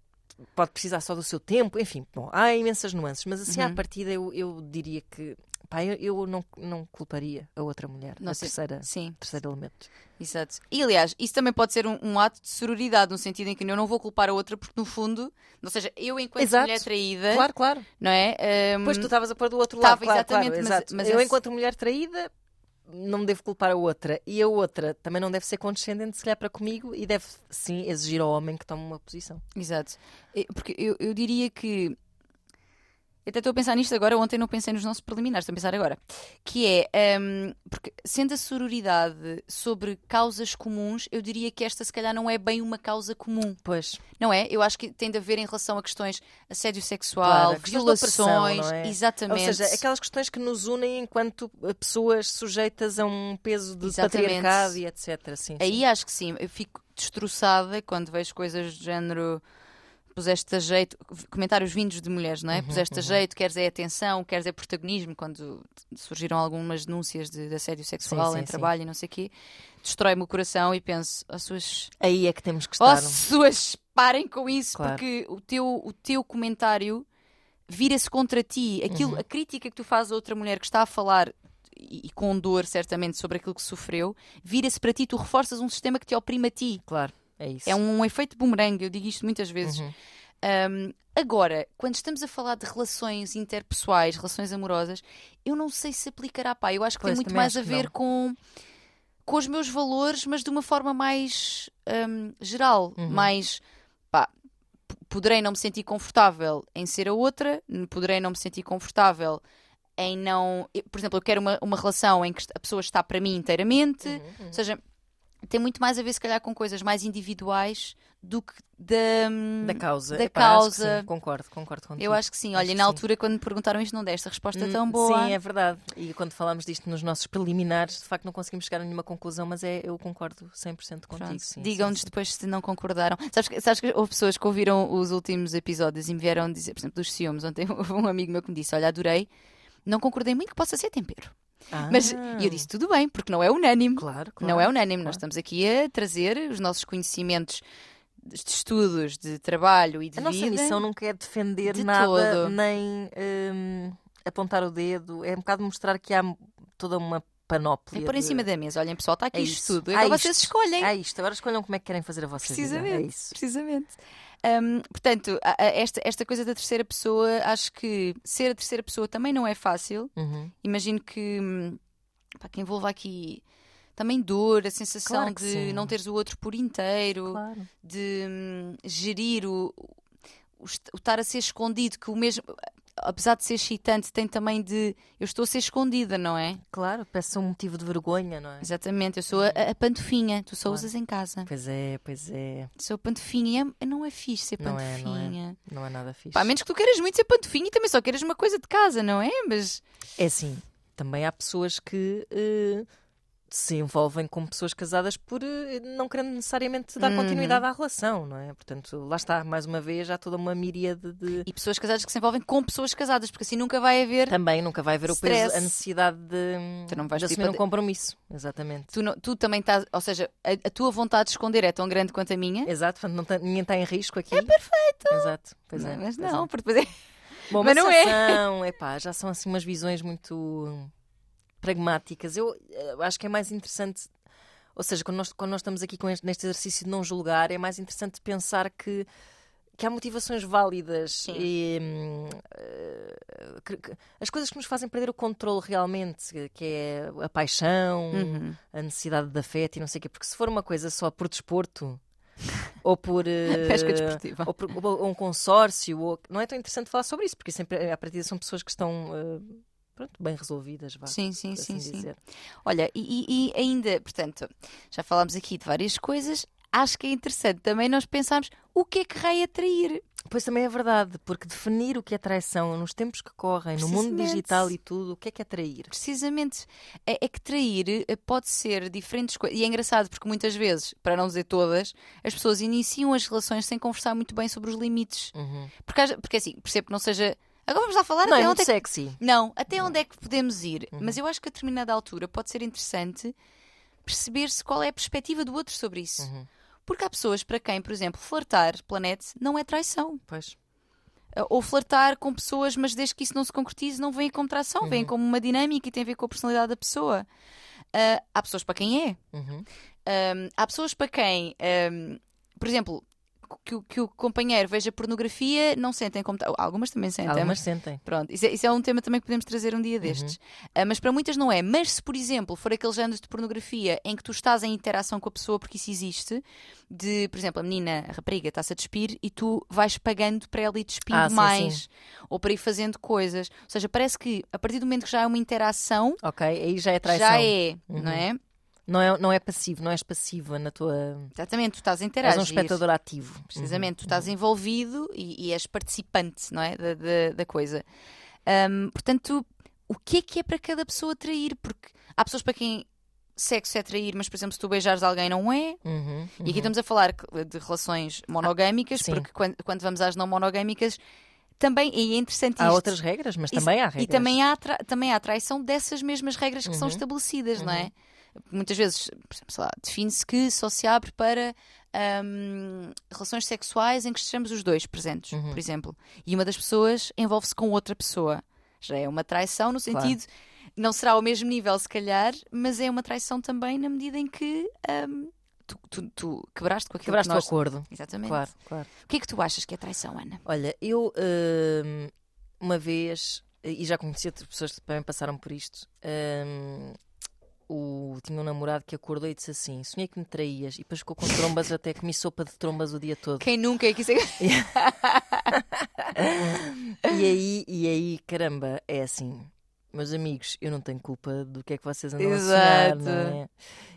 pode precisar só do seu tempo, enfim, bom, há imensas nuances, mas assim uhum. à partida eu, eu diria que pá, eu, eu não, não culparia a outra mulher, não a terceira, sim. terceiro elemento. Exato. E aliás, isso também pode ser um, um, ato de sororidade, no sentido em que eu não vou culpar a outra, porque no fundo, ou seja, eu enquanto exato. mulher traída. Claro, claro. Não é? Um, pois tu estavas a pôr do outro lado. Claro, exatamente. Claro, mas, exato. mas eu, esse... enquanto mulher traída, não devo culpar a outra. E a outra também não deve ser condescendente, se calhar, para comigo e deve, sim, exigir ao homem que tome uma posição. Exato. Porque eu, eu diria que eu até estou a pensar nisto agora, ontem não pensei nos nossos preliminares, estou a pensar agora. Que é, um, porque sendo a sororidade sobre causas comuns, eu diria que esta se calhar não é bem uma causa comum. Pois. Não é? Eu acho que tem de haver em relação a questões assédio sexual, claro, violações, é? exatamente. Ou seja, aquelas questões que nos unem enquanto pessoas sujeitas a um peso de exatamente. patriarcado e etc. Sim, Aí sim. acho que sim, eu fico destroçada quando vejo coisas do género puseste a jeito, comentários vindos de mulheres, não é? Uhum, puseste a uhum. jeito, queres é atenção, queres é protagonismo, quando surgiram algumas denúncias de, de assédio sexual sim, sim, em trabalho sim. e não sei o quê, destrói-me o coração e penso, as suas. Aí é que temos que estar. As suas, parem com isso, claro. porque o teu, o teu comentário vira-se contra ti. Aquilo, uhum. A crítica que tu fazes a outra mulher que está a falar e, com dor, certamente, sobre aquilo que sofreu, vira-se para ti, tu reforças um sistema que te oprime a ti. Claro. É isso. É um efeito bumerangue, eu digo isto muitas vezes. Uhum. Um, agora, quando estamos a falar de relações interpessoais, relações amorosas, eu não sei se aplicará, pá. Eu acho que pois, tem muito mais a ver com, com os meus valores, mas de uma forma mais um, geral, uhum. mais pá, poderei não me sentir confortável em ser a outra, poderei não me sentir confortável em não. Por exemplo, eu quero uma, uma relação em que a pessoa está para mim inteiramente, uhum, uhum. ou seja, tem muito mais a ver, se calhar, com coisas mais individuais do que da, da causa. Da Epá, causa. Concordo, concordo contigo. Eu acho que sim. Olha, na altura, sim. quando me perguntaram isto, não deste a resposta hum, tão boa. Sim, é verdade. E quando falamos disto nos nossos preliminares, de facto não conseguimos chegar a nenhuma conclusão, mas é, eu concordo 100% contigo. Digam-nos depois se não concordaram. Sabes, sabes que houve pessoas que ouviram os últimos episódios e me vieram dizer, por exemplo, dos ciúmes. Ontem houve um amigo meu que me disse: Olha, adorei, não concordei muito que possa ser tempero. Ah. Mas eu disse tudo bem, porque não é unânime. Claro, claro. Não é unânime. Claro. Nós estamos aqui a trazer os nossos conhecimentos de estudos, de trabalho e de a vida. A nossa missão nunca é defender de nada, todo. nem hum, apontar o dedo. É um bocado mostrar que há toda uma panóplia. É pôr em de... cima da mesa. Olhem, pessoal, está aqui é isto tudo. Agora vocês escolhem. É isto. Agora escolham como é que querem fazer a vossa Precisamente. vida. É isso. Precisamente. Um, portanto, a- a- esta, esta coisa da terceira pessoa, acho que ser a terceira pessoa também não é fácil. Uhum. Imagino que hum, pá, que envolva aqui também dor, a sensação Claro de sim. não teres o outro por inteiro, Claro. de hum, gerir o, o, o estar a ser escondido, que o mesmo, apesar de ser excitante, tem também de eu estou a ser escondida, não é? Claro, peça um motivo de vergonha, não é? Exatamente, eu sou a, a pantofinha, tu só Claro. usas em casa. Pois é, pois é. Sou pantofinha e é- não é fixe ser Não é, não é. pantofinha. Não é nada fixe. Pá, a menos que tu queiras muito ser pantofinha e também só queiras uma coisa de casa, não é? Mas É assim, também há pessoas que eh, se envolvem com pessoas casadas por eh, não querendo necessariamente dar Uhum. continuidade à relação, não é? Portanto, lá está, mais uma vez, há toda uma miríade de. e pessoas casadas que se envolvem com pessoas casadas, porque assim nunca vai haver. Também nunca vai haver o peso, Stress. a necessidade de, Tu não vais de assumir um compromisso. Exatamente. Tu, não- tu também estás, ou seja, a, a tua vontade de esconder é tão grande quanto a minha. Exato, portanto, não tá- ninguém está em risco aqui. É perfeito! Exato, pois é. mas pois não, é. porque depois é. Bom, Mas mas não não é. é. Epá, já são assim umas visões muito pragmáticas. Eu eh, acho que é mais interessante, ou seja, quando nós, quando nós estamos aqui com este, neste exercício de não julgar, é mais interessante pensar que, que há motivações válidas e hum, eh, que- que- as coisas que nos fazem perder o controle realmente, que é a paixão, Uhum. a necessidade de afeto e não sei o quê, porque se for uma coisa só por desporto. Ou por, eh, Pesca desportiva. ou, por, ou um consórcio, ou- não é tão interessante falar sobre isso, porque sempre, à partida são pessoas que estão eh, pronto, bem resolvidas, vá, Sim, sim, sim, assim sim. dizer. Olha, e, e- ainda, portanto, já falámos aqui de várias coisas. Acho que é interessante também nós pensarmos o que é que vai atrair. Pois também é verdade, porque definir o que é traição nos tempos que correm, no mundo digital e tudo, o que é que é trair? Precisamente. É, é que trair eh, pode ser diferentes coisas. E é engraçado porque muitas vezes, para não dizer todas, as pessoas iniciam as relações sem conversar muito bem sobre os limites. Uhum. Porque, porque assim, percebo que não seja. Agora vamos lá falar Não, é até muito onde é que sexy. Não, até onde é que podemos ir? Uhum. Mas eu acho que a determinada altura pode ser interessante perceber-se qual é a perspectiva do outro sobre isso. Uhum. Porque há pessoas para quem, por exemplo, flertar pela net não é traição. Pois. Uh, Ou flertar com pessoas, mas desde que isso não se concretize, não vem como traição, Uhum. vem como uma dinâmica e tem a ver com a personalidade da pessoa. Uh, há pessoas para quem é. Uhum. Um, há pessoas para quem, um, por exemplo, que, o- que o companheiro veja pornografia, não sentem como. Algumas também sentem. Algumas sentem. Pronto, isso é, isso é um tema também que podemos trazer um dia destes. Ah, mas para muitas não é. Mas se, por exemplo, for aqueles géneros de pornografia em que tu estás em interação com a pessoa, porque isso existe, de, por exemplo, a menina, a rapariga, está-se a despir e tu vais pagando para ela ir despindo Ah, sim, mais sim. ou para ir fazendo coisas. Ou seja, parece que a partir do momento que já é uma interação, Ok, aí já é traição. já é, Uhum. não é? Não é. Não é passivo, não és passiva na tua. Exatamente, tu estás a És interagir. um espectador ativo. Precisamente, tu estás envolvido e, e és participante não é? da, da, da coisa. Ahm, portanto, o que é que é para cada pessoa trair? Porque há pessoas para quem sexo é trair, mas, por exemplo, se tu beijares alguém, não é. Uhum, E aqui estamos a falar de relações monogâmicas, sim. porque quando, quando vamos às não monogâmicas, também e é interessante Há isto. outras regras, mas também há regras. E também há, também há traição dessas mesmas regras que são Uhum. estabelecidas, não é? Muitas vezes, por exemplo, sei lá, define-se que só se abre para hum, relações sexuais em que estejamos os dois presentes, Uhum. por exemplo. E uma das pessoas envolve-se com outra pessoa. Já é uma traição no Claro. sentido. Não será ao mesmo nível, se calhar, mas é uma traição também na medida em que hum, tu, tu- tu quebraste com aquilo Quebraste que nós... o acordo. Exatamente. Claro, claro. O que é que tu achas que é traição, Ana? Olha, eu hum, uma vez, e já conheci outras pessoas que também passaram por isto, hum, o, tinha um namorado que acordou e disse assim: Sonhei que me traías, e depois ficou com trombas, até comi sopa de trombas o dia todo. Quem nunca é que isso é... E aí, e aí, caramba, é assim. Meus amigos, eu não tenho culpa do que é que vocês andam a sonhar, Exato. não é?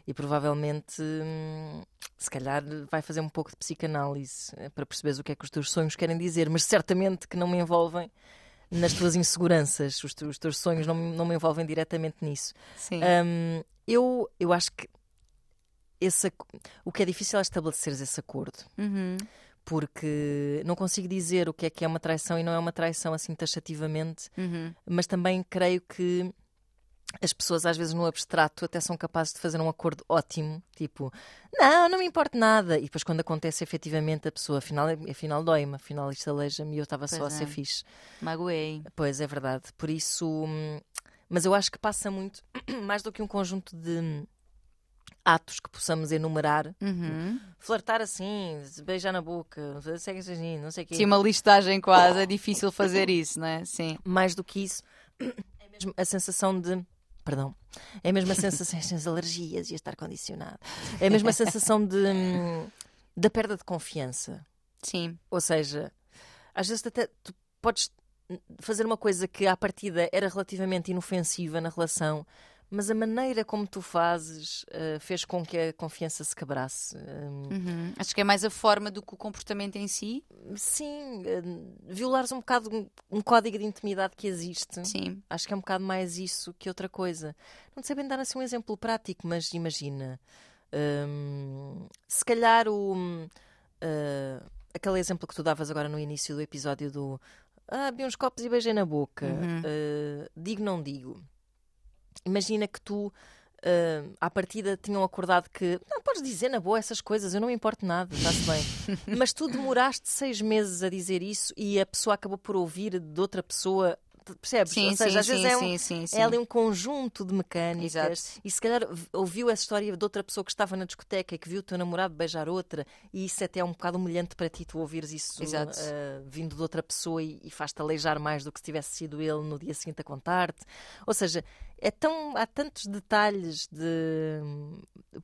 E provavelmente, hum, se calhar, vai fazer um pouco de psicanálise eh, para perceberes o que é que os teus sonhos querem dizer, mas certamente que não me envolvem nas tuas inseguranças. Os, teus- os teus sonhos não, me- não me envolvem diretamente nisso. Sim. Hum, eu, eu acho que esse, o que é difícil é estabeleceres esse acordo Uhum. porque não consigo dizer o que é que é uma traição e não é uma traição assim taxativamente, Uhum. mas também creio que as pessoas às vezes no abstrato até são capazes de fazer um acordo ótimo, tipo, não, não me importa nada, e depois quando acontece efetivamente a pessoa, afinal, afinal dói-me, afinal isto aleija-me e eu estava só a Pois ser é. fixe. Magoei. Pois é verdade, por isso, hum, mas eu acho que passa muito, mais do que um conjunto de atos que possamos enumerar. Uhum. Flertar assim, beijar na boca, segue assim, não sei o quê. Sim, uma listagem quase, é difícil fazer isso, não é? Sim. Mais do que isso, é mesmo a sensação de. Perdão. É a sensação das alergias e estar condicionado. É a sensação de. hum, da perda de confiança. Sim. Ou seja, às vezes até tu podes fazer uma coisa que à partida era relativamente inofensiva na relação, mas a maneira como tu fazes eh, fez com que a confiança se quebrasse. Hum, Uhum. Acho que é mais a forma do que o comportamento em si. sim, eh, violares um bocado um, um código de intimidade que existe. Sim. Acho que é um bocado mais isso que outra coisa. Não sei bem dar assim um exemplo prático, mas imagina. hum, se calhar o. ah, aquele exemplo que tu davas agora no início do episódio do. Ah, vi uns copos e beijei na boca. Uhum. Digo, não digo. Imagina que tu. ah, à partida tinham acordado que não podes dizer na boa essas coisas, eu não me importo nada, está-se bem. Mas tu demoraste seis meses a dizer isso e a pessoa acabou por ouvir de outra pessoa, percebes? Sim, Ou seja, sim, às vezes sim, é um, sim, sim. é ali um conjunto de mecânicas Exato. e se calhar ouviu essa história de outra pessoa que estava na discoteca e que viu o teu namorado beijar outra e isso até é um bocado humilhante para ti tu ouvires isso ah, vindo de outra pessoa e, e faz-te aleijar mais do que se tivesse sido ele no dia seguinte a contar-te. Ou seja, é tão, há tantos detalhes de.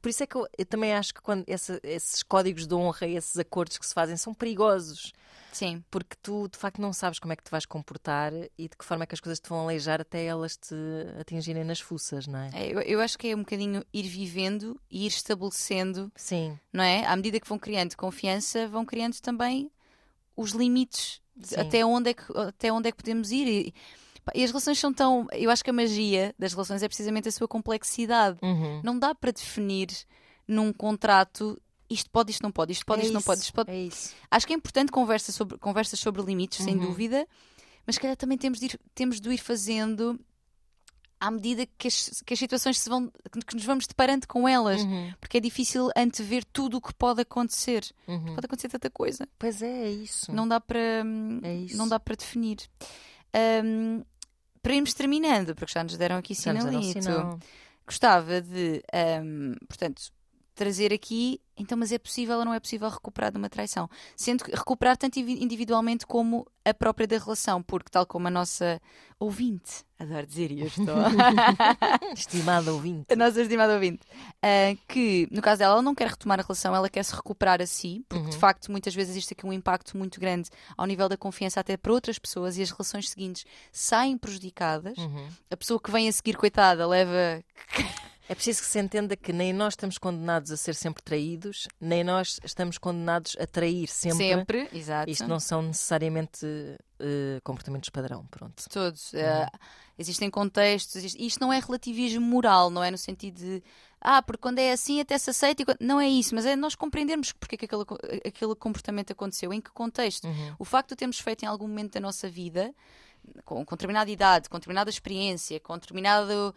Por isso é que eu, eu também acho que quando essa- esses códigos de honra e esses acordos que se fazem são perigosos Sim. porque tu de facto não sabes como é que te vais comportar e de que forma é que as coisas te vão aleijar até elas te atingirem nas fuças, não é? É, eu, eu acho que é um bocadinho ir vivendo e ir estabelecendo, Sim, não é? À medida que vão criando confiança, vão criando também os limites Sim. até onde é que até onde é que podemos ir. E, e as relações são tão. Eu acho que a magia das relações é precisamente a sua complexidade. Uhum. Não dá para definir num contrato isto pode, isto não pode, isto pode, é isto não isso, pode, isto pode. É isso. Acho que é importante conversa sobre, conversas sobre limites, sem Uhum. dúvida, mas se calhar também temos de ir, temos de ir fazendo à medida que as, que as situações se vão, que nos vamos deparando com elas. Uhum. Porque é difícil antever tudo o que pode acontecer. Uhum. Pode acontecer tanta coisa. Pois é, é isso. Não dá para, É isso. não dá para definir. Hum, para irmos terminando, porque já nos deram aqui um sinalito. sinal. Gostava de, hum, portanto, trazer aqui, então, mas é possível ou não é possível recuperar de uma traição? Sendo que recuperar tanto indivi- individualmente como a própria da relação, porque tal como a nossa ouvinte, adoro dizer isto, Estimado ouvinte. a nossa estimada ouvinte, ah, que no caso dela, ela não quer retomar a relação, ela quer se recuperar a si, porque de facto muitas vezes existe aqui um impacto muito grande ao nível da confiança até para outras pessoas e as relações seguintes saem prejudicadas. Uhum. A pessoa que vem a seguir, coitada, leva. É preciso que se entenda que nem nós estamos condenados a ser sempre traídos, nem nós estamos condenados a trair sempre. Sempre, exato. Isto não são necessariamente eh, comportamentos padrão, pronto. Todos. Eh, existem contextos. existe- Isto não é relativismo moral, não é no sentido de. Ah, porque quando é assim até se aceita. e quando- Não é isso, mas é nós compreendermos porque é que aquele, aquele comportamento aconteceu, em que contexto. Uhum. O facto de termos feito em algum momento da nossa vida, com, com determinada idade, com determinada experiência, com determinado.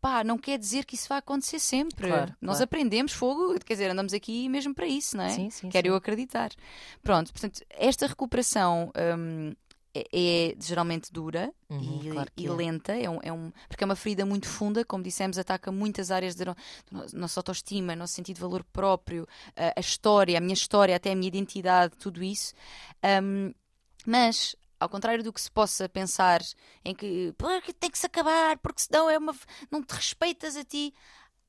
Pá, não quer dizer que isso vai acontecer sempre. Claro, Nós claro. aprendemos fogo, quer dizer, andamos aqui mesmo para isso, não é? Sim, sim, Quero sim. eu acreditar. Pronto, portanto, esta recuperação hum, é, é geralmente dura Uhum, e, claro e é. lenta, é um, é um- porque é uma ferida muito funda, como dissemos, ataca muitas áreas da no- da no- nossa autoestima, nosso sentido de valor próprio, a, a história, a minha história, até a minha identidade, tudo isso. Hum, mas, ao contrário do que se possa pensar em que porque tem que se acabar, porque senão é uma, não te respeitas a ti,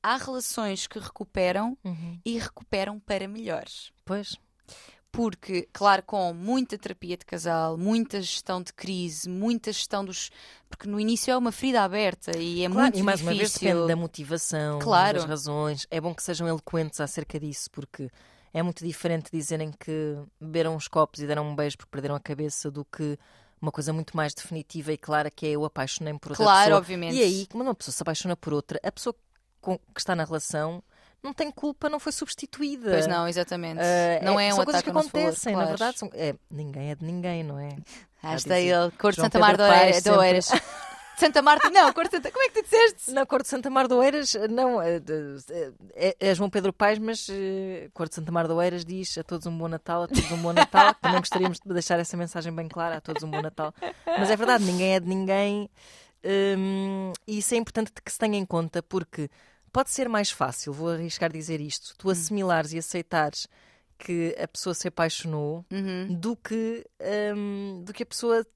há relações que recuperam Uhum. e recuperam para melhores. Pois. Porque, claro, com muita terapia de casal, muita gestão de crise, muita gestão dos. Porque no início é uma ferida aberta e é Claro, muito e mais uma vez difícil. depende da motivação, Claro. das razões. É bom que sejam eloquentes acerca disso, porque é muito diferente dizerem que beberam uns copos e deram um beijo porque perderam a cabeça do que uma coisa muito mais definitiva e clara que é eu apaixonei-me por outra Claro, pessoa. obviamente. E aí, quando uma pessoa se apaixona por outra, a pessoa que está na relação não tem culpa, não foi substituída. Pois não, exatamente. Ah, não é, um são coisas que acontecem, na claro. verdade. São, é, ninguém é de ninguém, não é? Ah, está ele, Cor de João Santa Mar Paes Oeiras. de. Santa Marta, não, Cor de Santa. Como é que tu disseste? Na Cor de Santa Mar de Oeiras, não, é, é, é João Pedro Paes, mas eh, Cor de Santa Mar de Oeiras diz a todos um bom Natal, a todos um bom Natal. Também gostaríamos de deixar essa mensagem bem clara, a todos um bom Natal. Mas é verdade, ninguém é de ninguém hum, e isso é importante que se tenha em conta, porque pode ser mais fácil, vou arriscar dizer isto, tu assimilares e aceitares que a pessoa se apaixonou Uhum. do que hum, do que a pessoa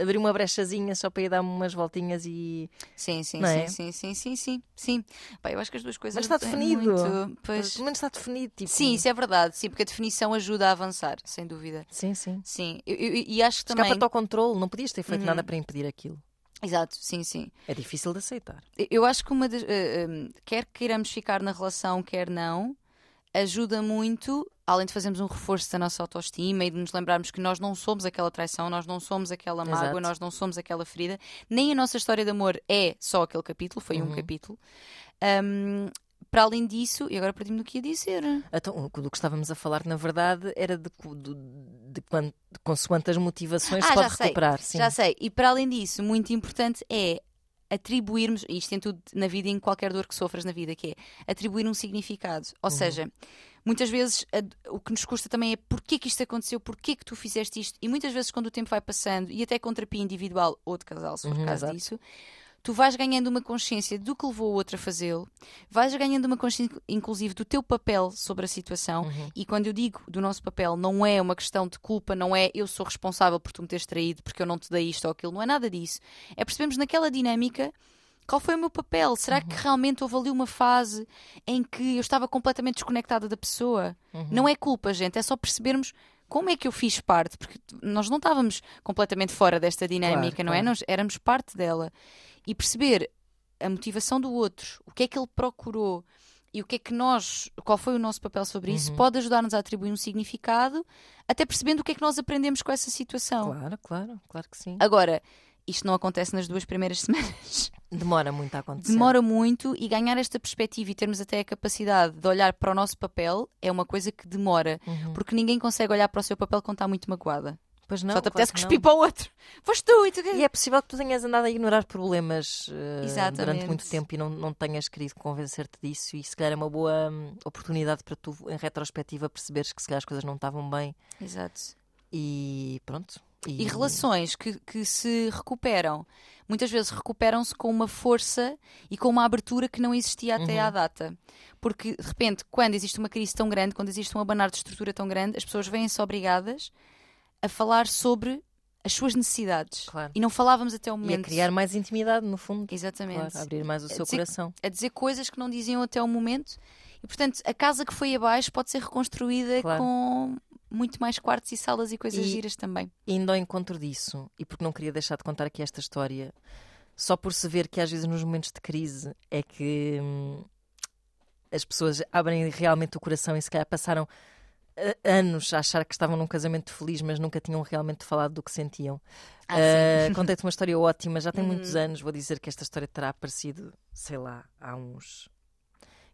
abrir uma brechazinha só para ir dar umas voltinhas e Sim, sim, é? sim, sim, sim, sim, sim. Pá, eu acho que as duas coisas. Mas está têm definido. muito- Pois... pelo menos está definido tipo Sim, isso é verdade, sim, porque a definição ajuda a avançar, sem dúvida. sim sim Sim, eu- eu- e acho que também. escapa-te ao controle não podias ter feito Uhum. nada para impedir aquilo Exato, sim, sim. é difícil de aceitar Eu acho que uma das. eh, eh, quer queiramos ficar na relação, quer não, ajuda muito, além de fazermos um reforço da nossa autoestima e de nos lembrarmos que nós não somos aquela traição, nós não somos aquela mágoa, Exato. nós não somos aquela ferida, nem a nossa história de amor é só aquele capítulo, foi um Uhum. capítulo. Ahm, para além disso, e agora perdi-me do que ia dizer. então, o do que estávamos a falar na verdade era de, de, quando, de consoante as motivações Ah, se pode já sei, recuperar sim. Já sei. E para além disso, muito importante é atribuirmos, e isto em tudo na vida e em qualquer dor que sofras na vida, que é atribuir um significado. Ou Uhum. seja, muitas vezes a- o que nos custa também é porquê que isto aconteceu, porquê que tu fizeste isto, e muitas vezes quando o tempo vai passando, e até com terapia individual ou de casal, se for Uhum, caso exato. disso, tu vais ganhando uma consciência do que levou o outro a fazê-lo, vais ganhando uma consciência, inclusive, do teu papel sobre a situação. Uhum. E quando eu digo do nosso papel, não é uma questão de culpa, não é eu sou responsável por tu me teres traído, porque eu não te dei isto ou aquilo, não é nada disso. É percebermos naquela dinâmica. Qual foi o meu papel? Será que realmente houve ali uma fase em que eu estava completamente desconectada da pessoa? Uhum. Não é culpa, gente, é só percebermos como é que eu fiz parte, porque nós não estávamos completamente fora desta dinâmica, Claro, não é? claro. Nós éramos parte dela. E perceber a motivação do outro, o que é que ele procurou e o que é que nós, qual foi o nosso papel sobre isso, Uhum. pode ajudar-nos a atribuir um significado, até percebendo o que é que nós aprendemos com essa situação. claro claro claro que sim Agora, isto não acontece nas duas primeiras semanas. demora muito a acontecer Demora muito e ganhar esta perspectiva e termos até a capacidade de olhar para o nosso papel é uma coisa que demora. Uhum. Porque ninguém consegue olhar para o seu papel quando está muito magoada. Pois não Só te claro apetece que cuspir para o outro. Foste tu e tu. E é possível que tu tenhas andado a ignorar problemas Exatamente. durante muito tempo e não, não tenhas querido convencer-te disso. E se calhar é uma boa hum, oportunidade para tu, em retrospectiva, perceberes que se calhar as coisas não estavam bem Exato. e pronto. E relações que, que se recuperam, muitas vezes recuperam-se com uma força e com uma abertura que não existia até Uhum. à data. Porque, de repente, quando existe uma crise tão grande, quando existe um abanar de estrutura tão grande, as pessoas vêm-se obrigadas a falar sobre as suas necessidades. Claro. E não falávamos até o E a momento. criar mais intimidade, no fundo. Exatamente. Claro, abrir mais o seu dizer- coração. a dizer coisas que não diziam até o momento. E, portanto, a casa que foi abaixo pode ser reconstruída Claro. com muito mais quartos e salas e coisas E- giras também. Indo ao encontro disso, e porque não queria deixar de contar aqui esta história, só por se ver que às vezes nos momentos de crise é que hum, as pessoas abrem realmente o coração e se calhar passaram anos a achar que estavam num casamento feliz, mas nunca tinham realmente falado do que sentiam. Ah, Ah, Contei-te uma história ótima, já tem Uhum. muitos anos. Vou dizer que esta história terá aparecido, sei lá, há uns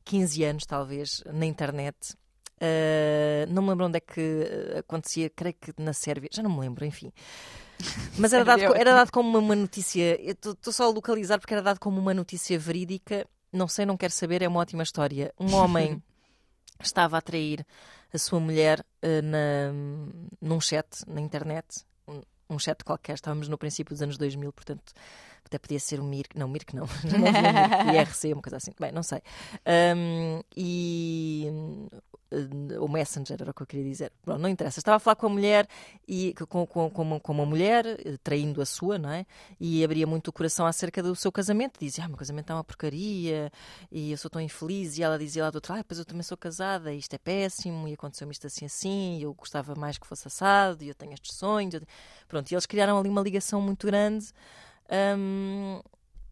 15 anos, talvez, na internet. Ah, não me lembro onde é que ah, acontecia, creio que na Sérvia, já não me lembro, enfim. Mas era dado, é era dado como uma, notícia, estou só a localizar porque era dado como uma notícia verídica. Não sei, não quero saber, é uma ótima história. Um homem estava a trair a sua mulher eh, na, num chat na internet, um, um chat qualquer, estávamos no princípio dos anos 2000, portanto até podia ser o Mirk, não, Mirk não, não havia Mirk, IRC, uma coisa assim, bem, não sei. Um, e eh, o Messenger era o que eu queria dizer. Pronto, não interessa. Estava a falar com a mulher e com, com, com, uma, com uma mulher, eh, traindo a sua, não é? E abria muito o coração acerca do seu casamento. Dizia, ah, meu casamento é uma porcaria e eu sou tão infeliz. E ela dizia lá do outro, ah, pois eu também sou casada e isto é péssimo e aconteceu-me isto assim assim e eu gostava mais que fosse assado e eu tenho estes sonhos. eu tenho-" Pronto, e eles criaram ali uma ligação muito grande. hum,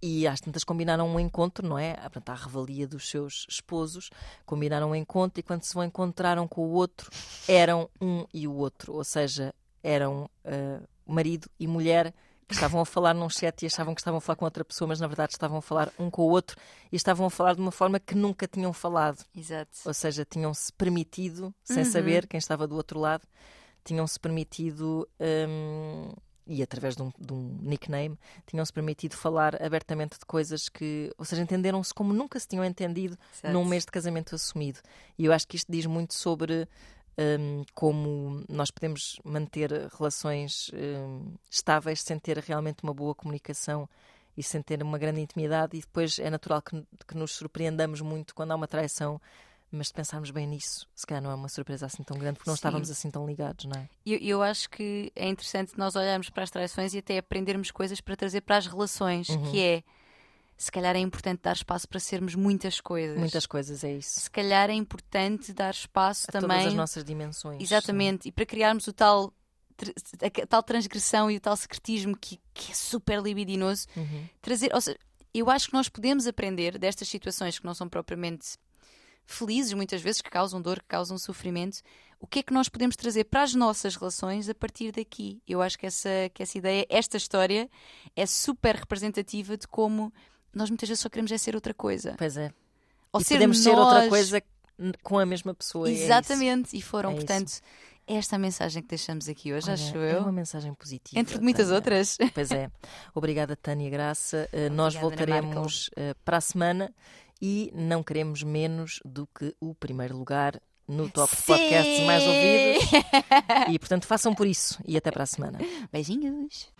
e às tantas combinaram um encontro, não é? Ah, Portanto, à revalia dos seus esposos, combinaram um encontro e quando se encontraram com o outro, eram um e o outro. Ou seja, eram ah, marido e mulher que estavam a falar num chat e achavam que estavam a falar com outra pessoa, mas na verdade estavam a falar um com o outro e estavam a falar de uma forma que nunca tinham falado. Exato. Ou seja, tinham-se permitido, sem Uhum. saber quem estava do outro lado, tinham-se permitido, hum, e através de um, de um nickname, tinham-se permitido falar abertamente de coisas que, ou seja, entenderam-se como nunca se tinham entendido Exato. num mês de casamento assumido. E eu acho que isto diz muito sobre hum, como nós podemos manter relações hum, estáveis sem ter realmente uma boa comunicação e sem ter uma grande intimidade, e depois é natural que, que nos surpreendamos muito quando há uma traição. Mas se pensarmos bem nisso, se calhar não é uma surpresa assim tão grande, porque não Sim. estávamos assim tão ligados, não é? Eu, eu, acho que é interessante nós olharmos para as traições e até aprendermos coisas para trazer para as relações, uhum. que é se calhar é importante dar espaço para sermos muitas coisas. Muitas coisas, é isso. Se calhar é importante dar espaço a também. Todas as nossas dimensões. Exatamente, sim. e para criarmos o tal a tal transgressão e o tal secretismo que, que é super libidinoso, uhum. trazer, ou seja, eu acho que nós podemos aprender destas situações que não são propriamente felizes, muitas vezes, que causam dor, que causam sofrimento, o que é que nós podemos trazer para as nossas relações a partir daqui? Eu acho que essa, que essa ideia, esta história, é super representativa de como nós muitas vezes só queremos é ser outra coisa. Pois é. Ou e ser podemos nós... ser outra coisa com a mesma pessoa. É Exatamente, é e foram, é portanto. Isso esta mensagem que deixamos aqui hoje, Olha, acho eu. É uma mensagem positiva. Entre muitas Tânia. outras. Pois é. Obrigada, Tânia Graça. Uh, nós voltaremos uh, para a semana e não queremos menos do que o primeiro lugar no top de podcasts mais ouvidos. e, portanto, façam por isso. E até para a semana. Beijinhos.